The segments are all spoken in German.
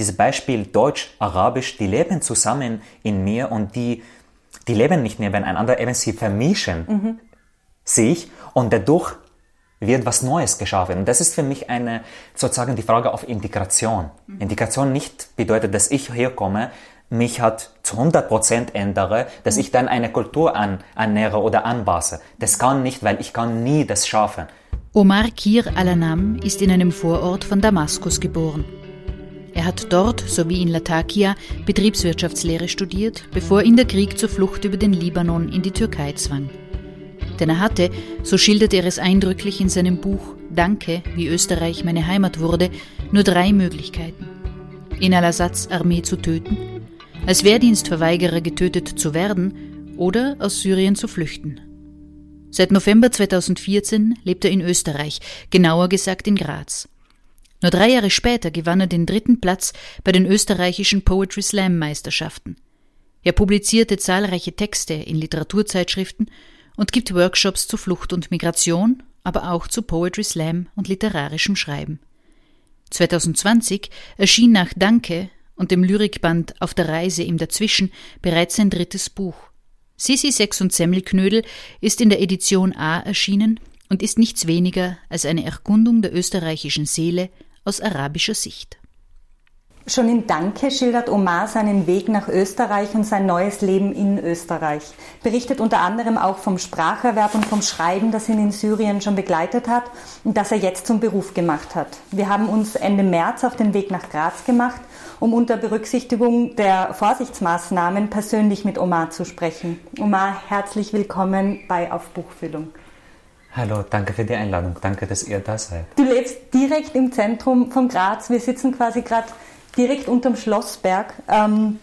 dieses Beispiel Deutsch, Arabisch, die leben zusammen in mir und die, die leben nicht nebeneinander, eben sie vermischen mhm. sich und dadurch wird was Neues geschaffen. Und das ist für mich eine, sozusagen die Frage auf Integration. Mhm. Integration nicht bedeutet, dass ich herkomme, mich hat zu 100% ändere, dass ich dann eine Kultur an, annähere oder anpasse. Das kann nicht, weil ich kann nie das schaffen. Omar Kir al-Anam ist in einem Vorort von Damaskus geboren. Er hat dort, sowie in Latakia, Betriebswirtschaftslehre studiert, bevor ihn der Krieg zur Flucht über den Libanon in die Türkei zwang. Denn er hatte, so schildert er es eindrücklich in seinem Buch Danke, wie Österreich meine Heimat wurde, nur drei Möglichkeiten. In Al-Assads Armee zu töten, als Wehrdienstverweigerer getötet zu werden oder aus Syrien zu flüchten. Seit November 2014 lebt er in Österreich, genauer gesagt in Graz. Nur drei Jahre später gewann er den dritten Platz bei den österreichischen Poetry Slam Meisterschaften. Er publizierte zahlreiche Texte in Literaturzeitschriften und gibt Workshops zu Flucht und Migration, aber auch zu Poetry Slam und literarischem Schreiben. 2020 erschien nach Danke und dem Lyrikband Auf der Reise im Dazwischen bereits sein drittes Buch. Sisi Sex und Semmelknödel ist in der Edition A erschienen und ist nichts weniger als eine Erkundung der österreichischen Seele aus arabischer Sicht. Schon in Danke schildert Omar seinen Weg nach Österreich und sein neues Leben in Österreich. Berichtet unter anderem auch vom Spracherwerb und vom Schreiben, das ihn in Syrien schon begleitet hat und das er jetzt zum Beruf gemacht hat. Wir haben uns Ende März auf den Weg nach Graz gemacht, um unter Berücksichtigung der Vorsichtsmaßnahmen persönlich mit Omar zu sprechen. Omar, herzlich willkommen bei Auf Buchfüllung. Hallo, danke für die Einladung. Danke, dass ihr da seid. Du lebst direkt im Zentrum von Graz. Wir sitzen quasi gerade direkt unterm Schlossberg, ähm,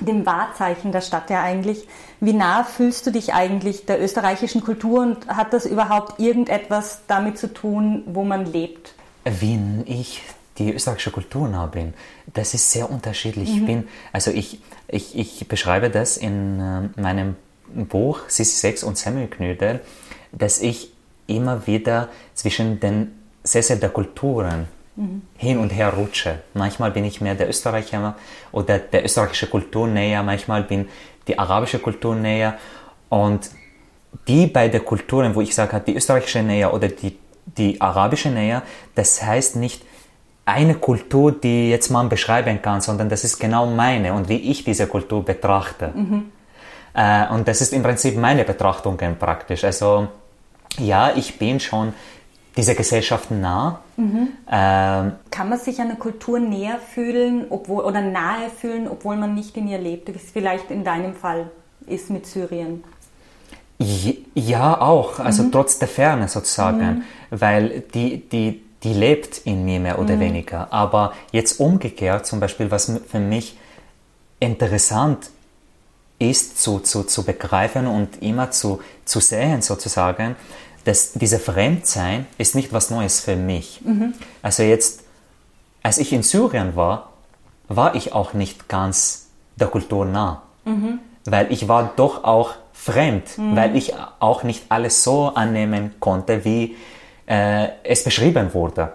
dem Wahrzeichen der Stadt ja eigentlich. Wie nah fühlst du dich eigentlich der österreichischen Kultur und hat das überhaupt irgendetwas damit zu tun, wo man lebt? Wie ich die österreichische Kultur nah bin, das ist sehr unterschiedlich. Mhm. Ich bin, also ich, ich, ich beschreibe das in äh, meinem Buch Sissi Sex und Semmelknödel, dass ich immer wieder zwischen den Sessel der Kulturen mhm. hin und her rutsche. Manchmal bin ich mehr der Österreicher oder der österreichische Kultur näher, manchmal bin die arabische Kultur näher. Und die beiden Kulturen, wo ich sage, die österreichische näher oder die, die arabische näher, das heißt nicht eine Kultur, die jetzt man beschreiben kann, sondern das ist genau meine und wie ich diese Kultur betrachte. Mhm. Äh, und das ist im Prinzip meine Betrachtungen praktisch. Also ja, ich bin schon dieser Gesellschaft nah. Mhm. Ähm, Kann man sich einer Kultur näher fühlen obwohl, oder nahe fühlen, obwohl man nicht in ihr lebt, wie es vielleicht in deinem Fall ist mit Syrien? Ja, auch, also mhm. trotz der Ferne sozusagen, mhm. weil die, die, die lebt in mir mehr oder mhm. weniger. Aber jetzt umgekehrt, zum Beispiel, was für mich interessant ist zu, zu, zu begreifen und immer zu, zu sehen sozusagen, dass dieser Fremdsein ist nicht was Neues für mich. Mhm. Also jetzt, als ich in Syrien war, war ich auch nicht ganz der Kultur nah, mhm. weil ich war doch auch fremd, mhm. weil ich auch nicht alles so annehmen konnte, wie äh, es beschrieben wurde.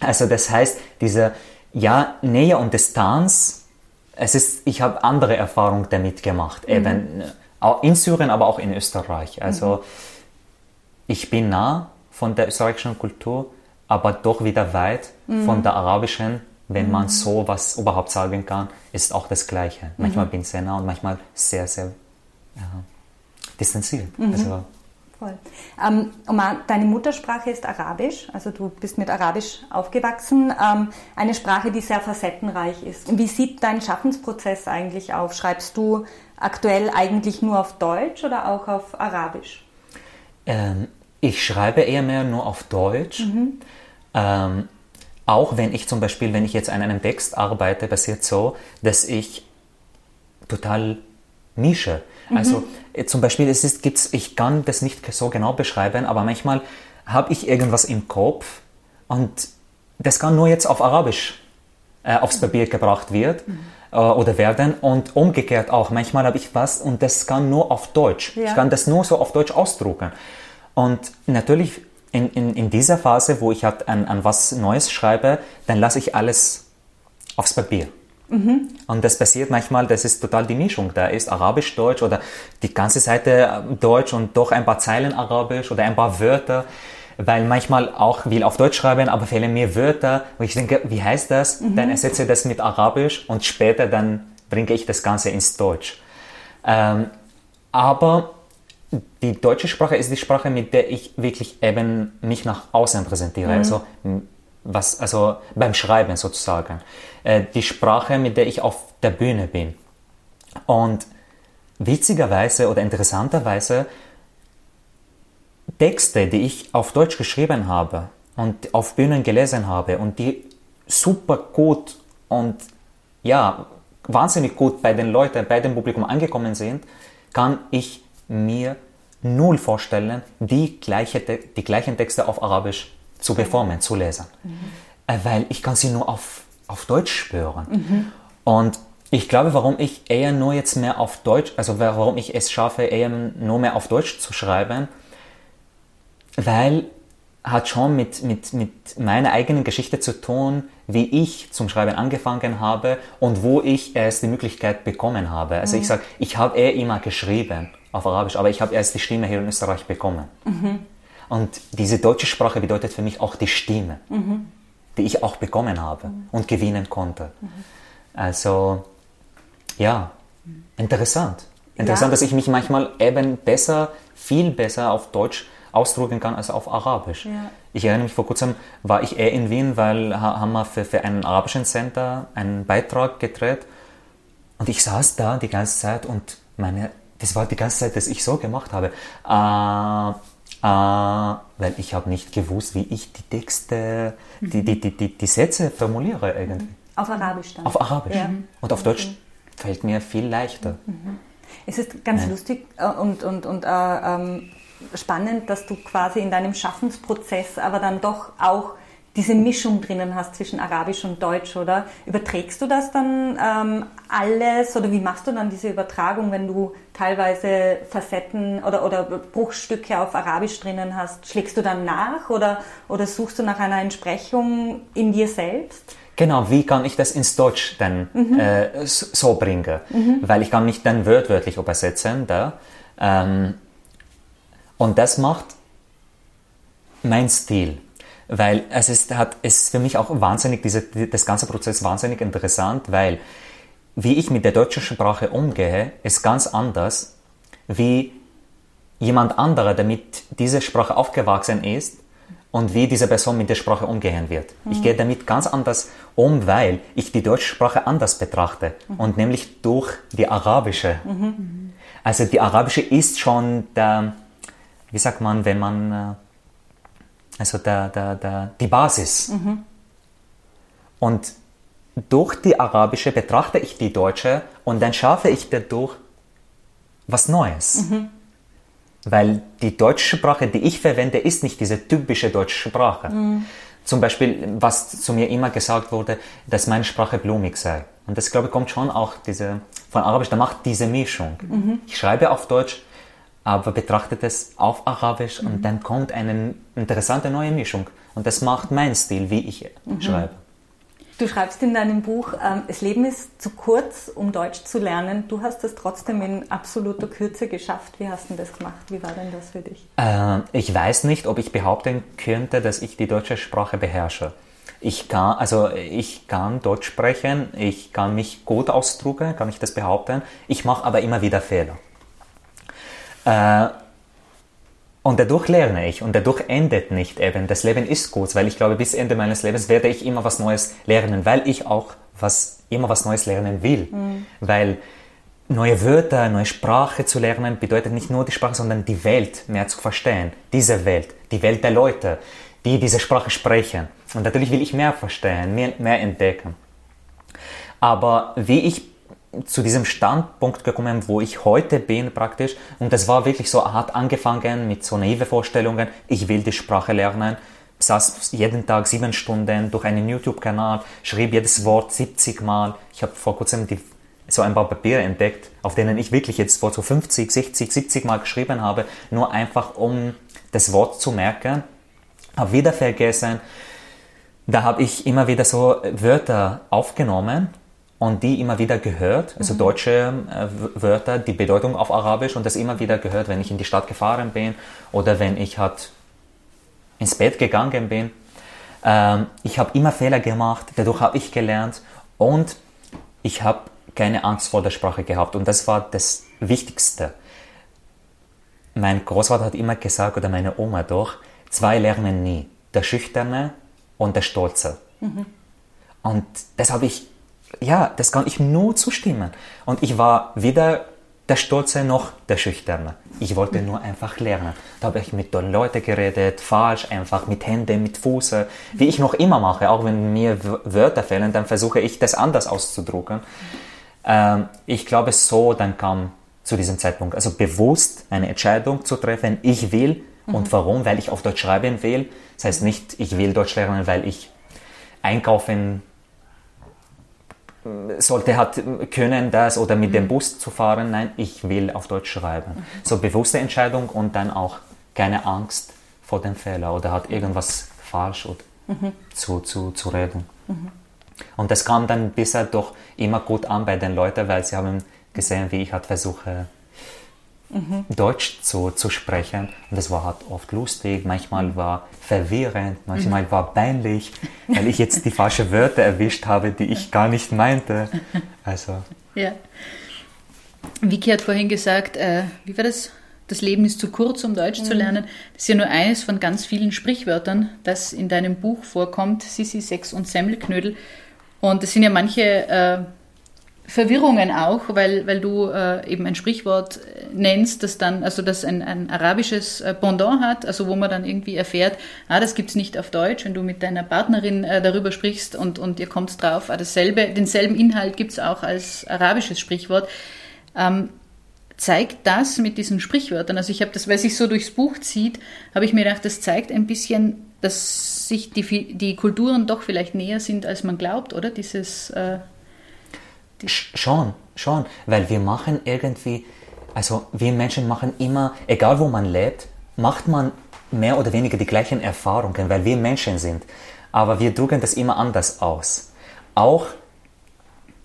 Also das heißt, diese ja, Nähe und Distanz, es ist, ich habe andere Erfahrungen damit gemacht, mhm. eben in Syrien, aber auch in Österreich. Also mhm ich bin nah von der österreichischen Kultur, aber doch wieder weit mhm. von der arabischen. Wenn mhm. man so was überhaupt sagen kann, ist auch das Gleiche. Manchmal mhm. bin ich sehr nah und manchmal sehr, sehr ja, distanziert. Mhm. Also, Voll. Ähm, Omar, deine Muttersprache ist Arabisch, also du bist mit Arabisch aufgewachsen. Ähm, eine Sprache, die sehr facettenreich ist. Wie sieht dein Schaffensprozess eigentlich auf? Schreibst du aktuell eigentlich nur auf Deutsch oder auch auf Arabisch? Ähm, ich schreibe eher mehr nur auf Deutsch. Mhm. Ähm, auch wenn ich zum Beispiel, wenn ich jetzt an einem Text arbeite, passiert so, dass ich total mische. Mhm. Also äh, zum Beispiel, es ist, gibt's, ich kann das nicht so genau beschreiben, aber manchmal habe ich irgendwas im Kopf und das kann nur jetzt auf Arabisch äh, aufs Papier gebracht wird mhm. äh, oder werden und umgekehrt auch. Manchmal habe ich was und das kann nur auf Deutsch. Ja. Ich kann das nur so auf Deutsch ausdrucken. Und natürlich in, in, in dieser Phase, wo ich halt an, an was Neues schreibe, dann lasse ich alles aufs Papier. Mhm. Und das passiert manchmal, das ist total die Mischung. Da ist Arabisch, Deutsch oder die ganze Seite Deutsch und doch ein paar Zeilen Arabisch oder ein paar Wörter. Weil manchmal auch will auf Deutsch schreiben, aber fehlen mir Wörter. Und ich denke, wie heißt das? Mhm. Dann ersetze ich das mit Arabisch und später dann bringe ich das Ganze ins Deutsch. Ähm, aber die deutsche Sprache ist die Sprache, mit der ich wirklich eben mich nach außen präsentiere. Mhm. Also, was, also beim Schreiben sozusagen. Äh, die Sprache, mit der ich auf der Bühne bin. Und witzigerweise oder interessanterweise Texte, die ich auf Deutsch geschrieben habe und auf Bühnen gelesen habe und die super gut und ja, wahnsinnig gut bei den Leuten, bei dem Publikum angekommen sind, kann ich mir null vorstellen, die, gleiche, die gleichen Texte auf Arabisch zu performen, zu lesen. Mhm. Weil ich kann sie nur auf, auf Deutsch spüren. Mhm. Und ich glaube, warum ich eher nur jetzt mehr auf Deutsch, also warum ich es schaffe, eher nur mehr auf Deutsch zu schreiben, weil hat schon mit, mit, mit meiner eigenen Geschichte zu tun, wie ich zum Schreiben angefangen habe und wo ich erst die Möglichkeit bekommen habe. Also mhm. ich sage, ich habe eher immer geschrieben auf Arabisch, aber ich habe erst die Stimme hier in Österreich bekommen. Mhm. Und diese deutsche Sprache bedeutet für mich auch die Stimme, mhm. Die ich auch bekommen habe mhm. und gewinnen konnte. Mhm. Also ja, interessant. Interessant, ja. dass ich mich manchmal eben besser, viel besser auf Deutsch ausdrücken kann als auf Arabisch. Ja. Ich erinnere mich, vor kurzem war ich eher in Wien, weil haben wir für, für einen arabischen Center einen Beitrag gedreht und ich saß da die ganze Zeit und meine, das war die ganze Zeit, dass ich so gemacht habe. Äh, weil ich habe nicht gewusst, wie ich die Texte, die, die, die, die, Sätze formuliere irgendwie. Auf Arabisch dann? Auf Arabisch. Ja. Und auf Deutsch fällt mir viel leichter. Mhm. Es ist ganz ja. lustig äh, und, und, und äh, ähm, spannend, dass du quasi in deinem Schaffensprozess aber dann doch auch diese Mischung drinnen hast zwischen Arabisch und Deutsch, oder? Überträgst du das dann ähm, alles oder wie machst du dann diese Übertragung, wenn du teilweise Facetten oder, oder Bruchstücke auf Arabisch drinnen hast? Schlägst du dann nach oder, oder suchst du nach einer Entsprechung in dir selbst? Genau, wie kann ich das ins Deutsch dann mhm. äh, so bringen? Mhm. Weil ich kann nicht dann wörtlich übersetzen da. Ähm, und das macht mein Stil. Weil es ist, hat, ist für mich auch wahnsinnig, diese, das ganze Prozess wahnsinnig interessant, weil wie ich mit der deutschen Sprache umgehe, ist ganz anders, wie jemand anderer, der mit dieser Sprache aufgewachsen ist und wie diese Person mit der Sprache umgehen wird. Mhm. Ich gehe damit ganz anders um, weil ich die deutsche Sprache anders betrachte mhm. und nämlich durch die arabische. Mhm. Also die arabische ist schon der, wie sagt man, wenn man, äh, also der, der, der, die Basis. Mhm. Und durch die arabische betrachte ich die deutsche und dann schaffe ich dadurch was Neues. Mhm. Weil die deutsche Sprache, die ich verwende, ist nicht diese typische deutsche Sprache. Mhm. Zum Beispiel, was zu mir immer gesagt wurde, dass meine Sprache blumig sei. Und das, glaube ich, kommt schon auch diese, von Arabisch, da macht diese Mischung. Ich schreibe auf Deutsch, aber betrachtet es auf Arabisch mhm. und dann kommt eine interessante neue Mischung. Und das macht mein Stil, wie ich mhm. schreibe. Du schreibst in deinem Buch, ähm, das Leben ist zu kurz, um Deutsch zu lernen. Du hast es trotzdem in absoluter Kürze geschafft. Wie hast du das gemacht? Wie war denn das für dich? Äh, ich weiß nicht, ob ich behaupten könnte, dass ich die deutsche Sprache beherrsche. Ich kann, also ich kann Deutsch sprechen, ich kann mich gut ausdrücken, kann ich das behaupten. Ich mache aber immer wieder Fehler. Äh, und dadurch lerne ich und dadurch endet nicht eben. Das Leben ist kurz, weil ich glaube, bis Ende meines Lebens werde ich immer was Neues lernen, weil ich auch was, immer was Neues lernen will. Mhm. Weil neue Wörter, neue Sprache zu lernen bedeutet nicht nur die Sprache, sondern die Welt mehr zu verstehen. Diese Welt, die Welt der Leute, die diese Sprache sprechen. Und natürlich will ich mehr verstehen, mehr, mehr entdecken. Aber wie ich zu diesem Standpunkt gekommen, wo ich heute bin praktisch. Und das war wirklich so hart angefangen mit so naive Vorstellungen. Ich will die Sprache lernen. Saß jeden Tag sieben Stunden durch einen YouTube-Kanal, schrieb jedes Wort 70 Mal. Ich habe vor kurzem die, so ein paar Papiere entdeckt, auf denen ich wirklich jetzt Wort so 50, 60, 70 Mal geschrieben habe, nur einfach um das Wort zu merken. Habe wieder vergessen da habe ich immer wieder so Wörter aufgenommen und die immer wieder gehört, also mhm. deutsche äh, Wörter, die Bedeutung auf Arabisch und das immer wieder gehört, wenn ich in die Stadt gefahren bin oder wenn ich halt ins Bett gegangen bin. Ähm, ich habe immer Fehler gemacht, dadurch habe ich gelernt und ich habe keine Angst vor der Sprache gehabt und das war das Wichtigste. Mein Großvater hat immer gesagt, oder meine Oma doch, zwei lernen nie, der Schüchterne und der Stolze. Mhm. Und das habe ich ja, das kann ich nur zustimmen. Und ich war weder der Stolze noch der Schüchterne. Ich wollte nur einfach lernen. Da habe ich mit den Leuten geredet, falsch, einfach mit Händen, mit Fuß, wie ich noch immer mache. Auch wenn mir Wörter fehlen, dann versuche ich das anders auszudrucken. Ähm, ich glaube, so dann kam zu diesem Zeitpunkt, also bewusst eine Entscheidung zu treffen, ich will mhm. und warum, weil ich auf Deutsch schreiben will. Das heißt nicht, ich will Deutsch lernen, weil ich einkaufen sollte hat können das oder mit mhm. dem Bus zu fahren. Nein, ich will auf Deutsch schreiben. Mhm. So bewusste Entscheidung und dann auch keine Angst vor dem Fehler oder hat irgendwas falsch oder mhm. zu, zu, zu reden. Mhm. Und das kam dann bisher doch immer gut an bei den Leuten, weil sie haben gesehen, wie ich halt versuche, mhm. Deutsch zu, zu sprechen. Und das war halt oft lustig, manchmal war verwirrend, manchmal mhm. war peinlich, weil ich jetzt die falschen Wörter erwischt habe, die ich gar nicht meinte. Also. Ja. Vicky hat vorhin gesagt, äh, wie war das? Das Leben ist zu kurz, um Deutsch mhm. zu lernen. Das ist ja nur eines von ganz vielen Sprichwörtern, das in deinem Buch vorkommt, Sissi, Sex und Semmelknödel. Und es sind ja manche äh, Verwirrungen auch, weil, weil du äh, eben ein Sprichwort nennst, das dann, also das ein, ein arabisches äh, Pendant hat, also wo man dann irgendwie erfährt, ah, das gibt's nicht auf Deutsch, wenn du mit deiner Partnerin äh, darüber sprichst und, und ihr kommt drauf, ah, dasselbe, denselben Inhalt gibt's auch als arabisches Sprichwort. Ähm, zeigt das mit diesen Sprichwörtern, also ich habe das, weil sich so durchs Buch zieht, habe ich mir gedacht, das zeigt ein bisschen, dass sich die, die Kulturen doch vielleicht näher sind, als man glaubt, oder? Dieses äh, Schon, schon, weil wir machen irgendwie, also wir Menschen machen immer, egal wo man lebt, macht man mehr oder weniger die gleichen Erfahrungen, weil wir Menschen sind. Aber wir drücken das immer anders aus. Auch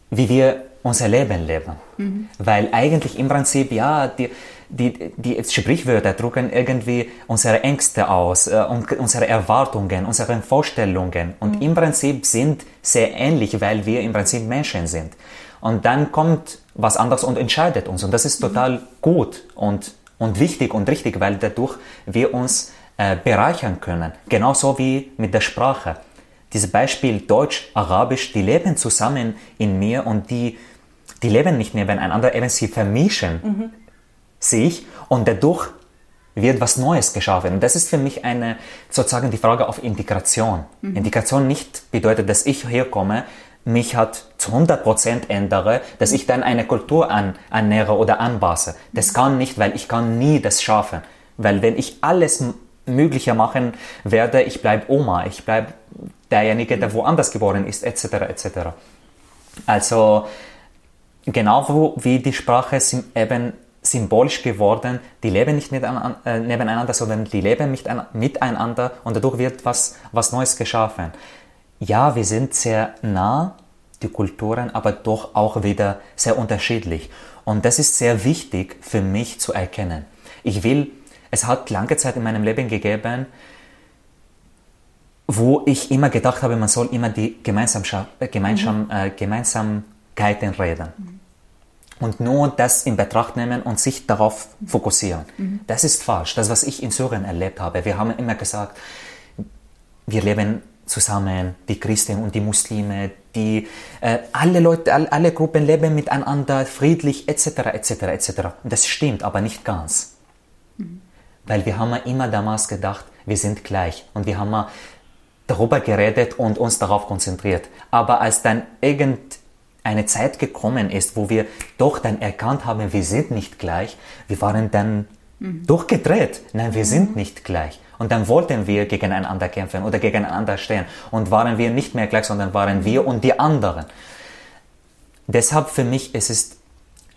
wie wir unser Leben leben. Mhm. Weil eigentlich im Prinzip, ja, die, die, die Sprichwörter drücken irgendwie unsere Ängste aus, äh, unsere Erwartungen, unsere Vorstellungen. Und mhm. im Prinzip sind sehr ähnlich, weil wir im Prinzip Menschen sind. Und dann kommt was anderes und entscheidet uns. Und das ist total mhm. gut und, und wichtig und richtig, weil dadurch wir uns äh, bereichern können. Genauso wie mit der Sprache. Dieses Beispiel Deutsch, Arabisch, die leben zusammen in mir und die, die leben nicht nebeneinander, eben sie vermischen mhm. Sich und dadurch wird was Neues geschaffen. Und das ist für mich eine, sozusagen die Frage auf Integration. Mhm. Integration nicht bedeutet, dass ich herkomme, mich hat zu 100% ändere, dass ich dann eine Kultur an, annähere oder anpasse. Das kann nicht, weil ich kann nie das schaffen. Weil wenn ich alles Mögliche machen werde, ich bleibe Oma, ich bleibe derjenige, der woanders geboren ist, etc. etc. Also genau wie die Sprache ist eben symbolisch geworden, die leben nicht äh, nebeneinander, sondern die leben miteinander und dadurch wird was, was Neues geschaffen ja, wir sind sehr nah, die Kulturen, aber doch auch wieder sehr unterschiedlich. Und das ist sehr wichtig für mich zu erkennen. Ich will, es hat lange Zeit in meinem Leben gegeben, wo ich immer gedacht habe, man soll immer die Gemeinsam, äh, Gemeinsam, mhm. äh, Gemeinsamkeiten reden. Mhm. Und nur das in Betracht nehmen und sich darauf fokussieren. Mhm. Das ist falsch. Das, was ich in Syrien erlebt habe. Wir haben immer gesagt, wir leben zusammen, die Christen und die Muslime, die äh, alle Leute, alle, alle Gruppen leben miteinander friedlich etc. etc. etc. Und das stimmt, aber nicht ganz, mhm. weil wir haben immer damals gedacht, wir sind gleich und wir haben darüber geredet und uns darauf konzentriert. Aber als dann irgendeine Zeit gekommen ist, wo wir doch dann erkannt haben, wir sind nicht gleich, wir waren dann mhm. durchgedreht. Nein, wir mhm. sind nicht gleich. Und dann wollten wir gegeneinander kämpfen oder gegeneinander stehen. Und waren wir nicht mehr gleich, sondern waren wir und die anderen. Deshalb für mich ist es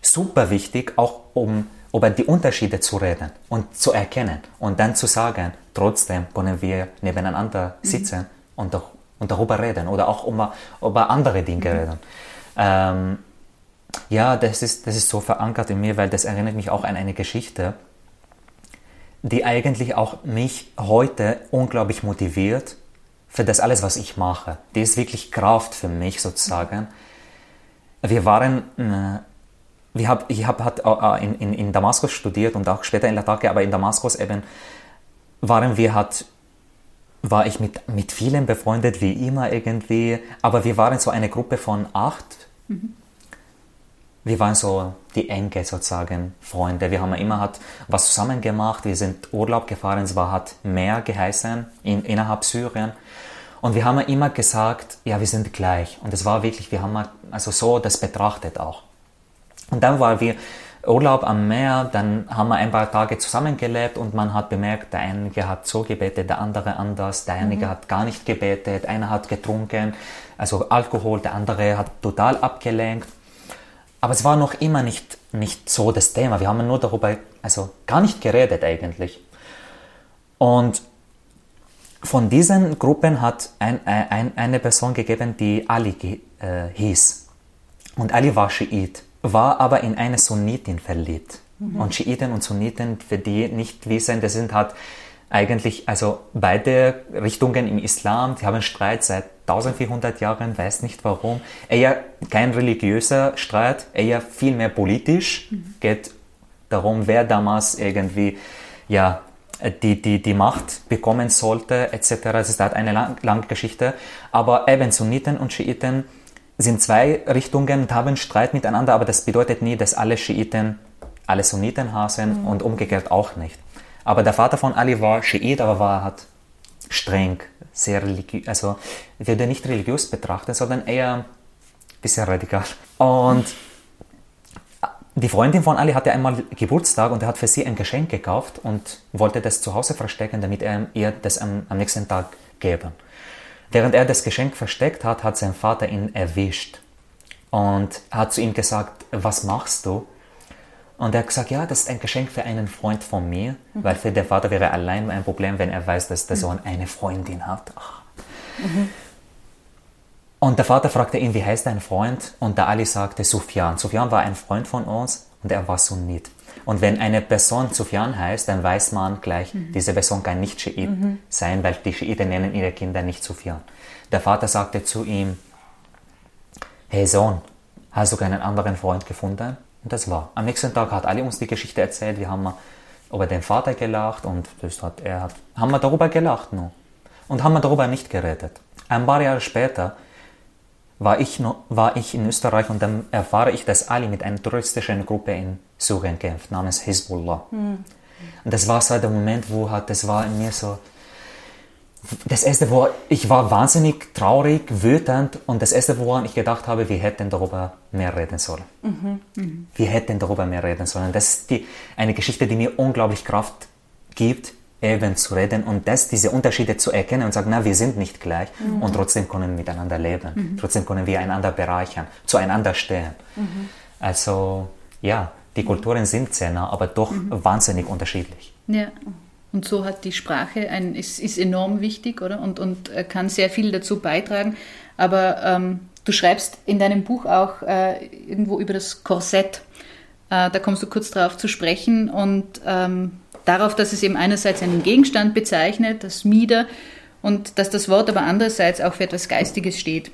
super wichtig, auch um über die Unterschiede zu reden und zu erkennen und dann zu sagen, trotzdem können wir nebeneinander mhm. sitzen mhm. und, doch, und darüber reden oder auch über, über andere Dinge mhm. reden. Ähm, ja, das ist, das ist so verankert in mir, weil das erinnert mich auch an eine Geschichte, die eigentlich auch mich heute unglaublich motiviert für das alles, was ich mache. Die ist wirklich Kraft für mich sozusagen. Wir waren, äh, wir hab, ich habe halt, äh, in, in, in Damaskus studiert und auch später in Latakia, aber in Damaskus eben waren wir halt war ich mit, mit vielen befreundet, wie immer irgendwie, aber wir waren so eine Gruppe von acht. Mhm wir waren so die enge sozusagen Freunde. Wir haben immer hat was zusammen gemacht. Wir sind Urlaub gefahren. Es war hat mehr geheißen in, innerhalb Syrien. Und wir haben immer gesagt, ja, wir sind gleich. Und es war wirklich, wir haben also so das betrachtet auch. Und dann war wir Urlaub am Meer, dann haben wir ein paar Tage zusammengelebt und man hat bemerkt, der eine hat so gebetet, der andere anders, der eine mhm. hat gar nicht gebetet, einer hat getrunken, also Alkohol, der andere hat total abgelenkt. Aber es war noch immer nicht, nicht so das Thema. Wir haben nur darüber, also gar nicht geredet eigentlich. Und von diesen Gruppen hat ein, ein, eine Person gegeben, die Ali äh, hieß. Und Ali war Schiit, war aber in eine Sunnitin verliebt. Mhm. Und Schiiten und Sunniten, für die nicht wissen, das sind halt eigentlich, also beide Richtungen im Islam, die haben Streit seit 1400 Jahren, weiß nicht warum. Eher kein religiöser Streit, eher viel mehr politisch. Mhm. Geht darum, wer damals irgendwie, ja, die, die, die Macht bekommen sollte, etc. Es ist halt eine lang, lange Geschichte. Aber eben Sunniten und Schiiten sind zwei Richtungen und haben Streit miteinander, aber das bedeutet nie, dass alle Schiiten alle Sunniten hassen mhm. und umgekehrt auch nicht. Aber der Vater von Ali war Schiit, aber war halt streng, sehr religiös, also würde nicht religiös betrachten, sondern eher ein bisschen radikal. Und die Freundin von Ali hatte einmal Geburtstag und er hat für sie ein Geschenk gekauft und wollte das zu Hause verstecken, damit er ihr das am, am nächsten Tag geben. Während er das Geschenk versteckt hat, hat sein Vater ihn erwischt und hat zu ihm gesagt, was machst du? Und er hat gesagt, ja, das ist ein Geschenk für einen Freund von mir, mhm. weil für den Vater wäre allein ein Problem, wenn er weiß, dass der Sohn eine Freundin hat. Mhm. Und der Vater fragte ihn, wie heißt dein Freund? Und der Ali sagte Sufyan. Sufyan war ein Freund von uns und er war Sunnit. Und wenn eine Person Sufyan heißt, dann weiß man gleich, mhm. diese Person kann nicht Schiit mhm. sein, weil die Schiiten nennen ihre Kinder nicht Sufyan. Der Vater sagte zu ihm, hey Sohn, hast du keinen anderen Freund gefunden? Und das war. Am nächsten Tag hat Ali uns die Geschichte erzählt. Wir haben über den Vater gelacht und das hat, er hat, haben wir darüber gelacht nur. Und haben wir darüber nicht geredet. Ein paar Jahre später war ich, war ich in Österreich und dann erfahre ich, dass Ali mit einer terroristischen Gruppe in Syrien kämpft, namens Hezbollah. Mhm. Und das war so der Moment, wo hat, das war in mir so, das erste, wo ich war wahnsinnig traurig, wütend und das erste, woran ich gedacht habe, wir hätten darüber mehr reden sollen. Mhm. Mhm. Wir hätten darüber mehr reden sollen. Das ist die, eine Geschichte, die mir unglaublich Kraft gibt, eben zu reden und das, diese Unterschiede zu erkennen und sagen, na, wir sind nicht gleich mhm. und trotzdem können wir miteinander leben. Trotzdem können wir einander bereichern, zueinander stehen. Also, ja, die Kulturen sind sehr nah, aber doch mhm. wahnsinnig unterschiedlich. Ja. Und so hat die Sprache ein, ist, ist enorm wichtig, oder? Und, und kann sehr viel dazu beitragen. Aber ähm, du schreibst in deinem Buch auch äh, irgendwo über das Korsett. Äh, da kommst du kurz darauf zu sprechen und ähm, darauf, dass es eben einerseits einen Gegenstand bezeichnet, das Mieder, und dass das Wort aber andererseits auch für etwas Geistiges steht.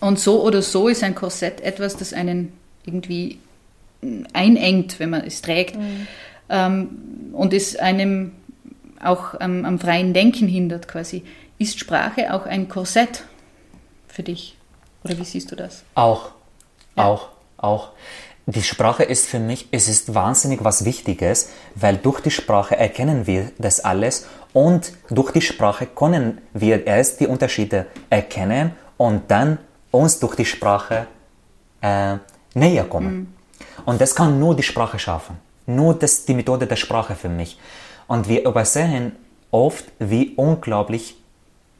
Und so oder so ist ein Korsett etwas, das einen irgendwie einengt, wenn man es trägt. Mhm ähm, und es einem auch am, am freien Denken hindert quasi. Ist Sprache auch ein Korsett für dich? Oder wie siehst du das? Auch, ja. auch, auch. Die Sprache ist für mich, es ist wahnsinnig was Wichtiges, weil durch die Sprache erkennen wir das alles und durch die Sprache können wir erst die Unterschiede erkennen und dann uns durch die Sprache äh, näher kommen. Und das kann nur die Sprache schaffen. Nur das, die Methode der Sprache für mich. Und wir übersehen oft, wie unglaublich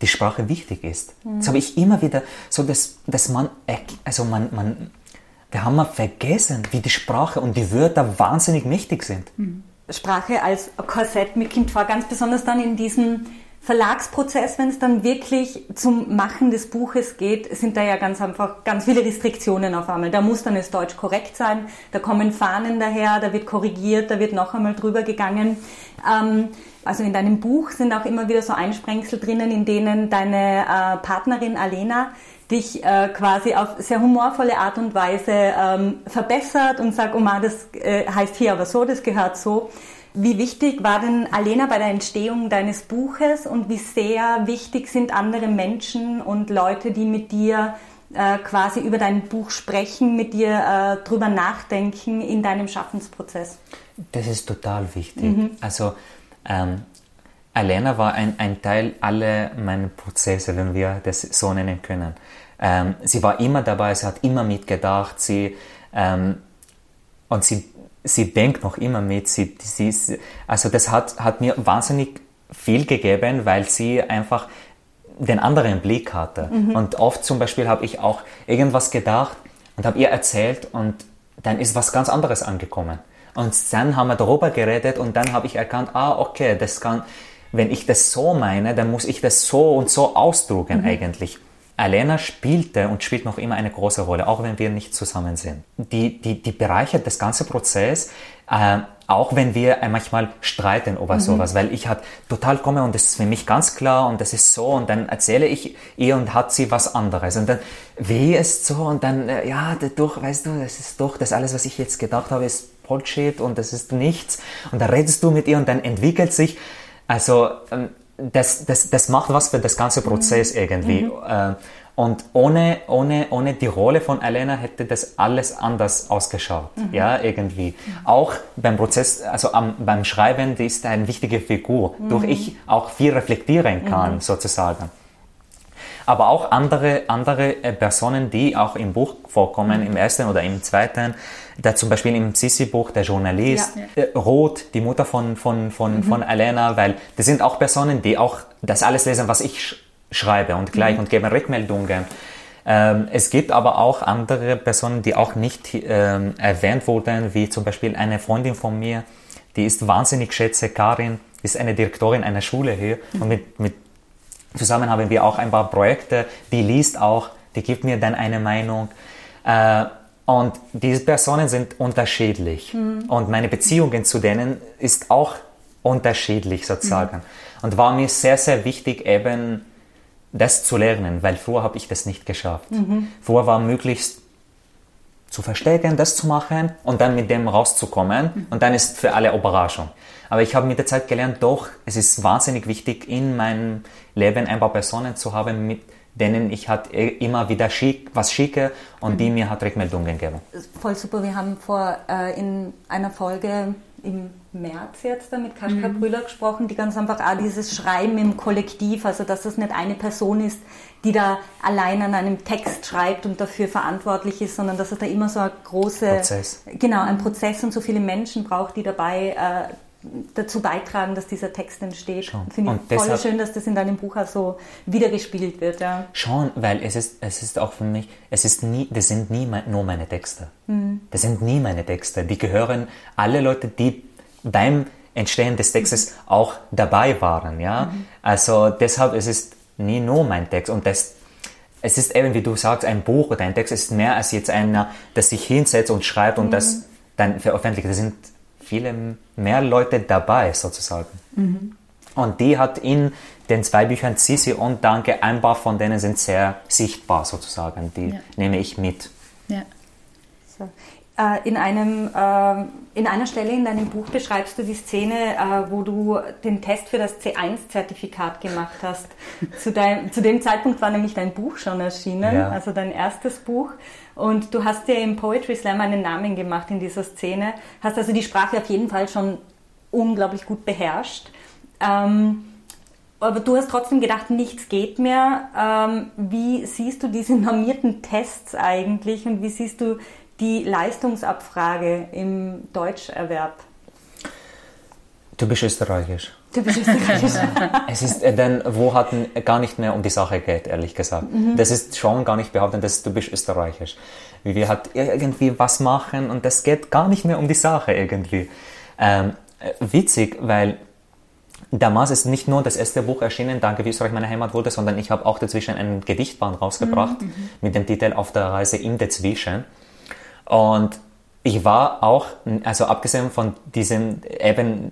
die Sprache wichtig ist. Mhm. Das habe ich immer wieder so, dass, dass man, also man, man, wir haben mal vergessen, wie die Sprache und die Wörter wahnsinnig mächtig sind. Mhm. Sprache als Korsett, mir kommt vor, ganz besonders dann in diesen Verlagsprozess, wenn es dann wirklich zum Machen des Buches geht, sind da ja ganz einfach ganz viele Restriktionen auf einmal. Da muss dann es deutsch korrekt sein, da kommen Fahnen daher, da wird korrigiert, da wird noch einmal drüber gegangen. Ähm, also in deinem Buch sind auch immer wieder so Einsprengsel drinnen, in denen deine äh, Partnerin Alena dich äh, quasi auf sehr humorvolle Art und Weise ähm, verbessert und sagt, oh man, das äh, heißt hier aber so, das gehört so. Wie wichtig war denn Alena bei der Entstehung deines Buches und wie sehr wichtig sind andere Menschen und Leute, die mit dir äh, quasi über dein Buch sprechen, mit dir äh, drüber nachdenken in deinem Schaffensprozess? Das ist total wichtig. Mhm. Also ähm, Alena war ein, ein Teil aller meiner Prozesse, wenn wir das so nennen können. Ähm, sie war immer dabei, sie hat immer mitgedacht, sie ähm, und sie sie denkt noch immer mit. Sie, sie ist, also das hat, hat mir wahnsinnig viel gegeben, weil sie einfach den anderen Blick hatte. Mhm. Und oft zum Beispiel habe ich auch irgendwas gedacht und habe ihr erzählt und dann ist was ganz anderes angekommen. Und dann haben wir darüber geredet und dann habe ich erkannt, ah, okay, das kann, wenn ich das so meine, dann muss ich das so und so ausdrücken mhm. eigentlich. Alena spielte und spielt noch immer eine große Rolle, auch wenn wir nicht zusammen sind. Die, die, die bereichert das ganze Prozess, äh, auch wenn wir manchmal streiten über mhm. sowas, weil ich halt total komme und das ist für mich ganz klar und das ist so und dann erzähle ich ihr und hat sie was anderes und dann wie ist so und dann, äh, ja, dadurch, weißt du, das ist doch, das alles, was ich jetzt gedacht habe, ist Bullshit und das ist nichts und dann redest du mit ihr und dann entwickelt sich, also, ähm, das, das, das macht was für das ganze Prozess mhm. irgendwie. Mhm. Äh, und ohne, ohne, ohne die Rolle von Elena hätte das alles anders ausgeschaut. Mhm. Ja, irgendwie. Mhm. Auch beim Prozess, also am, beim Schreiben, die ist eine wichtige Figur, mhm. durch ich auch viel reflektieren kann, mhm. sozusagen. Aber auch andere, andere äh, Personen, die auch im Buch vorkommen, im ersten oder im zweiten, da zum Beispiel im Sissi-Buch der Journalist, ja. äh, Roth, die Mutter von, von, von, mhm. von Elena, weil das sind auch Personen, die auch das alles lesen, was ich sch schreibe und gleich mhm. und geben Rückmeldungen. Ähm, es gibt aber auch andere Personen, die auch nicht ähm, erwähnt wurden, wie zum Beispiel eine Freundin von mir, die ist wahnsinnig schätze, Karin, ist eine Direktorin einer Schule hier mhm. und mit, mit zusammen haben wir auch ein paar Projekte, die liest auch, die gibt mir dann eine Meinung. Äh, und diese Personen sind unterschiedlich. Mhm. Und meine Beziehungen zu denen ist auch unterschiedlich sozusagen. Mhm. Und war mir sehr, sehr wichtig, eben das zu lernen, weil früher habe ich das nicht geschafft. Mhm. Früher war möglichst zu verstecken, das zu machen und dann mit dem rauszukommen mhm. und dann ist für alle Überraschung. Aber ich habe mit der Zeit gelernt, doch, es ist wahnsinnig wichtig, in meinem Leben ein paar Personen zu haben, mit denen ich halt immer wieder schick, was schicke und mhm. die mir halt Rückmeldungen geben. Voll super. Wir haben vor äh, in einer Folge im März jetzt da mit Kaschka mhm. Brüller gesprochen, die ganz einfach auch dieses Schreiben im Kollektiv, also dass das nicht eine Person ist, die da allein an einem Text schreibt und dafür verantwortlich ist, sondern dass es da immer so ein großer Prozess. Genau, ein Prozess und so viele Menschen braucht, die dabei äh, dazu beitragen, dass dieser Text entsteht. Finde ich voll deshalb, schön, dass das in deinem Buch auch so wiedergespielt wird. Ja. Schon, weil es ist, es ist auch für mich, es ist nie, das sind nie mein, nur meine Texte. Mhm. Das sind nie meine Texte. Die gehören alle Leute, die beim Entstehen des Textes mhm. auch dabei waren. Ja? Mhm. Also deshalb es ist es nie nur mein Text. Und das, es ist eben, wie du sagst, ein Buch oder ein Text ist mehr als jetzt einer, das sich hinsetzt und schreibt und mhm. das dann veröffentlicht. Das sind viele mehr Leute dabei sozusagen. Mhm. Und die hat in den zwei Büchern Sisi und Danke, ein paar von denen sind sehr sichtbar sozusagen. Die ja. nehme ich mit. Ja. So. Äh, in, einem, äh, in einer Stelle in deinem Buch beschreibst du die Szene, äh, wo du den Test für das C1-Zertifikat gemacht hast. zu, dein, zu, dem Zeitpunkt war nämlich dein Buch schon erschienen, ja. also dein erstes Buch. Und du hast dir im Poetry Slam einen Namen gemacht in dieser Szene, hast also die Sprache auf jeden Fall schon unglaublich gut beherrscht. Ähm, aber du hast trotzdem gedacht, nichts geht mehr. Ähm, wie siehst du diese normierten Tests eigentlich und wie siehst du die Leistungsabfrage im Deutscherwerb? Du bist österreichisch. Du bist österreichisch. es ist äh, denn, wo hat gar nicht mehr um die Sache geht, ehrlich gesagt. Mhm. Das ist schon gar nicht behaupten, dass du bist österreichisch. Wie wir halt irgendwie was machen und das geht gar nicht mehr um die Sache irgendwie. Ähm, äh, witzig, weil Damals ist nicht nur das erste Buch erschienen, Danke, wie Österreich meine Heimat wurde, sondern ich habe auch dazwischen einen Gedichtband rausgebracht mhm. mit dem Titel Auf der Reise im Dazwischen. Und ich war auch, also abgesehen von diesem eben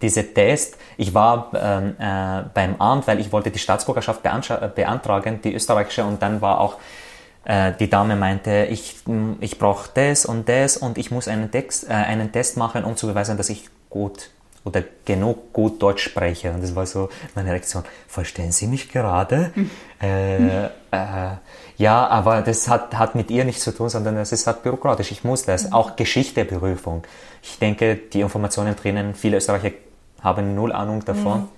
diese Test, ich war ähm, äh, beim Amt, weil ich wollte die Staatsbürgerschaft beantragen, die österreichische, und dann war auch äh, die Dame meinte, ich, ich brauche das und das und ich muss einen, Text, äh, einen Test machen, um zu beweisen, dass ich gut oder genug gut Deutsch spreche. Und das war so meine Reaktion. Verstehen Sie mich gerade? Mhm. Äh, äh, ja, aber das hat, hat mit ihr nichts zu tun, sondern es ist halt bürokratisch. Ich muss das. Mhm. Auch Geschichteberufung. Ich denke, die Informationen drinnen, viele Österreicher haben null Ahnung davon. Mhm.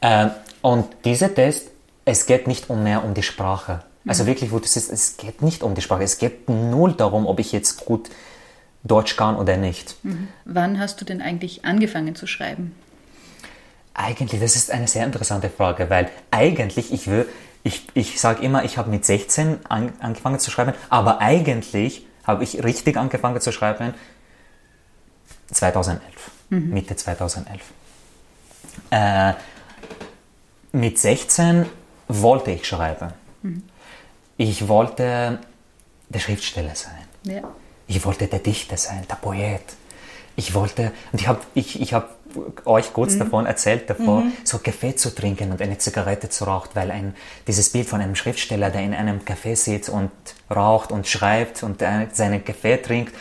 Äh, und dieser Test, es geht nicht um mehr um die Sprache. Also mhm. wirklich, wo du siehst, es geht nicht um die Sprache. Es geht null darum, ob ich jetzt gut Deutsch kann oder nicht. Mhm. Wann hast du denn eigentlich angefangen zu schreiben? Eigentlich, das ist eine sehr interessante Frage, weil eigentlich, ich will, ich, ich sage immer, ich habe mit 16 an, angefangen zu schreiben, aber eigentlich habe ich richtig angefangen zu schreiben 2011, mhm. Mitte 2011. Äh, mit 16 wollte ich schreiben. Mhm. Ich wollte der Schriftsteller sein. Ja. Ich wollte der Dichter sein, der Poet. Ich wollte, und ich habe ich, ich hab euch kurz mhm. davon erzählt, davor, mhm. so Kaffee zu trinken und eine Zigarette zu rauchen, weil ein, dieses Bild von einem Schriftsteller, der in einem Café sitzt und raucht und schreibt und seinen Kaffee trinkt,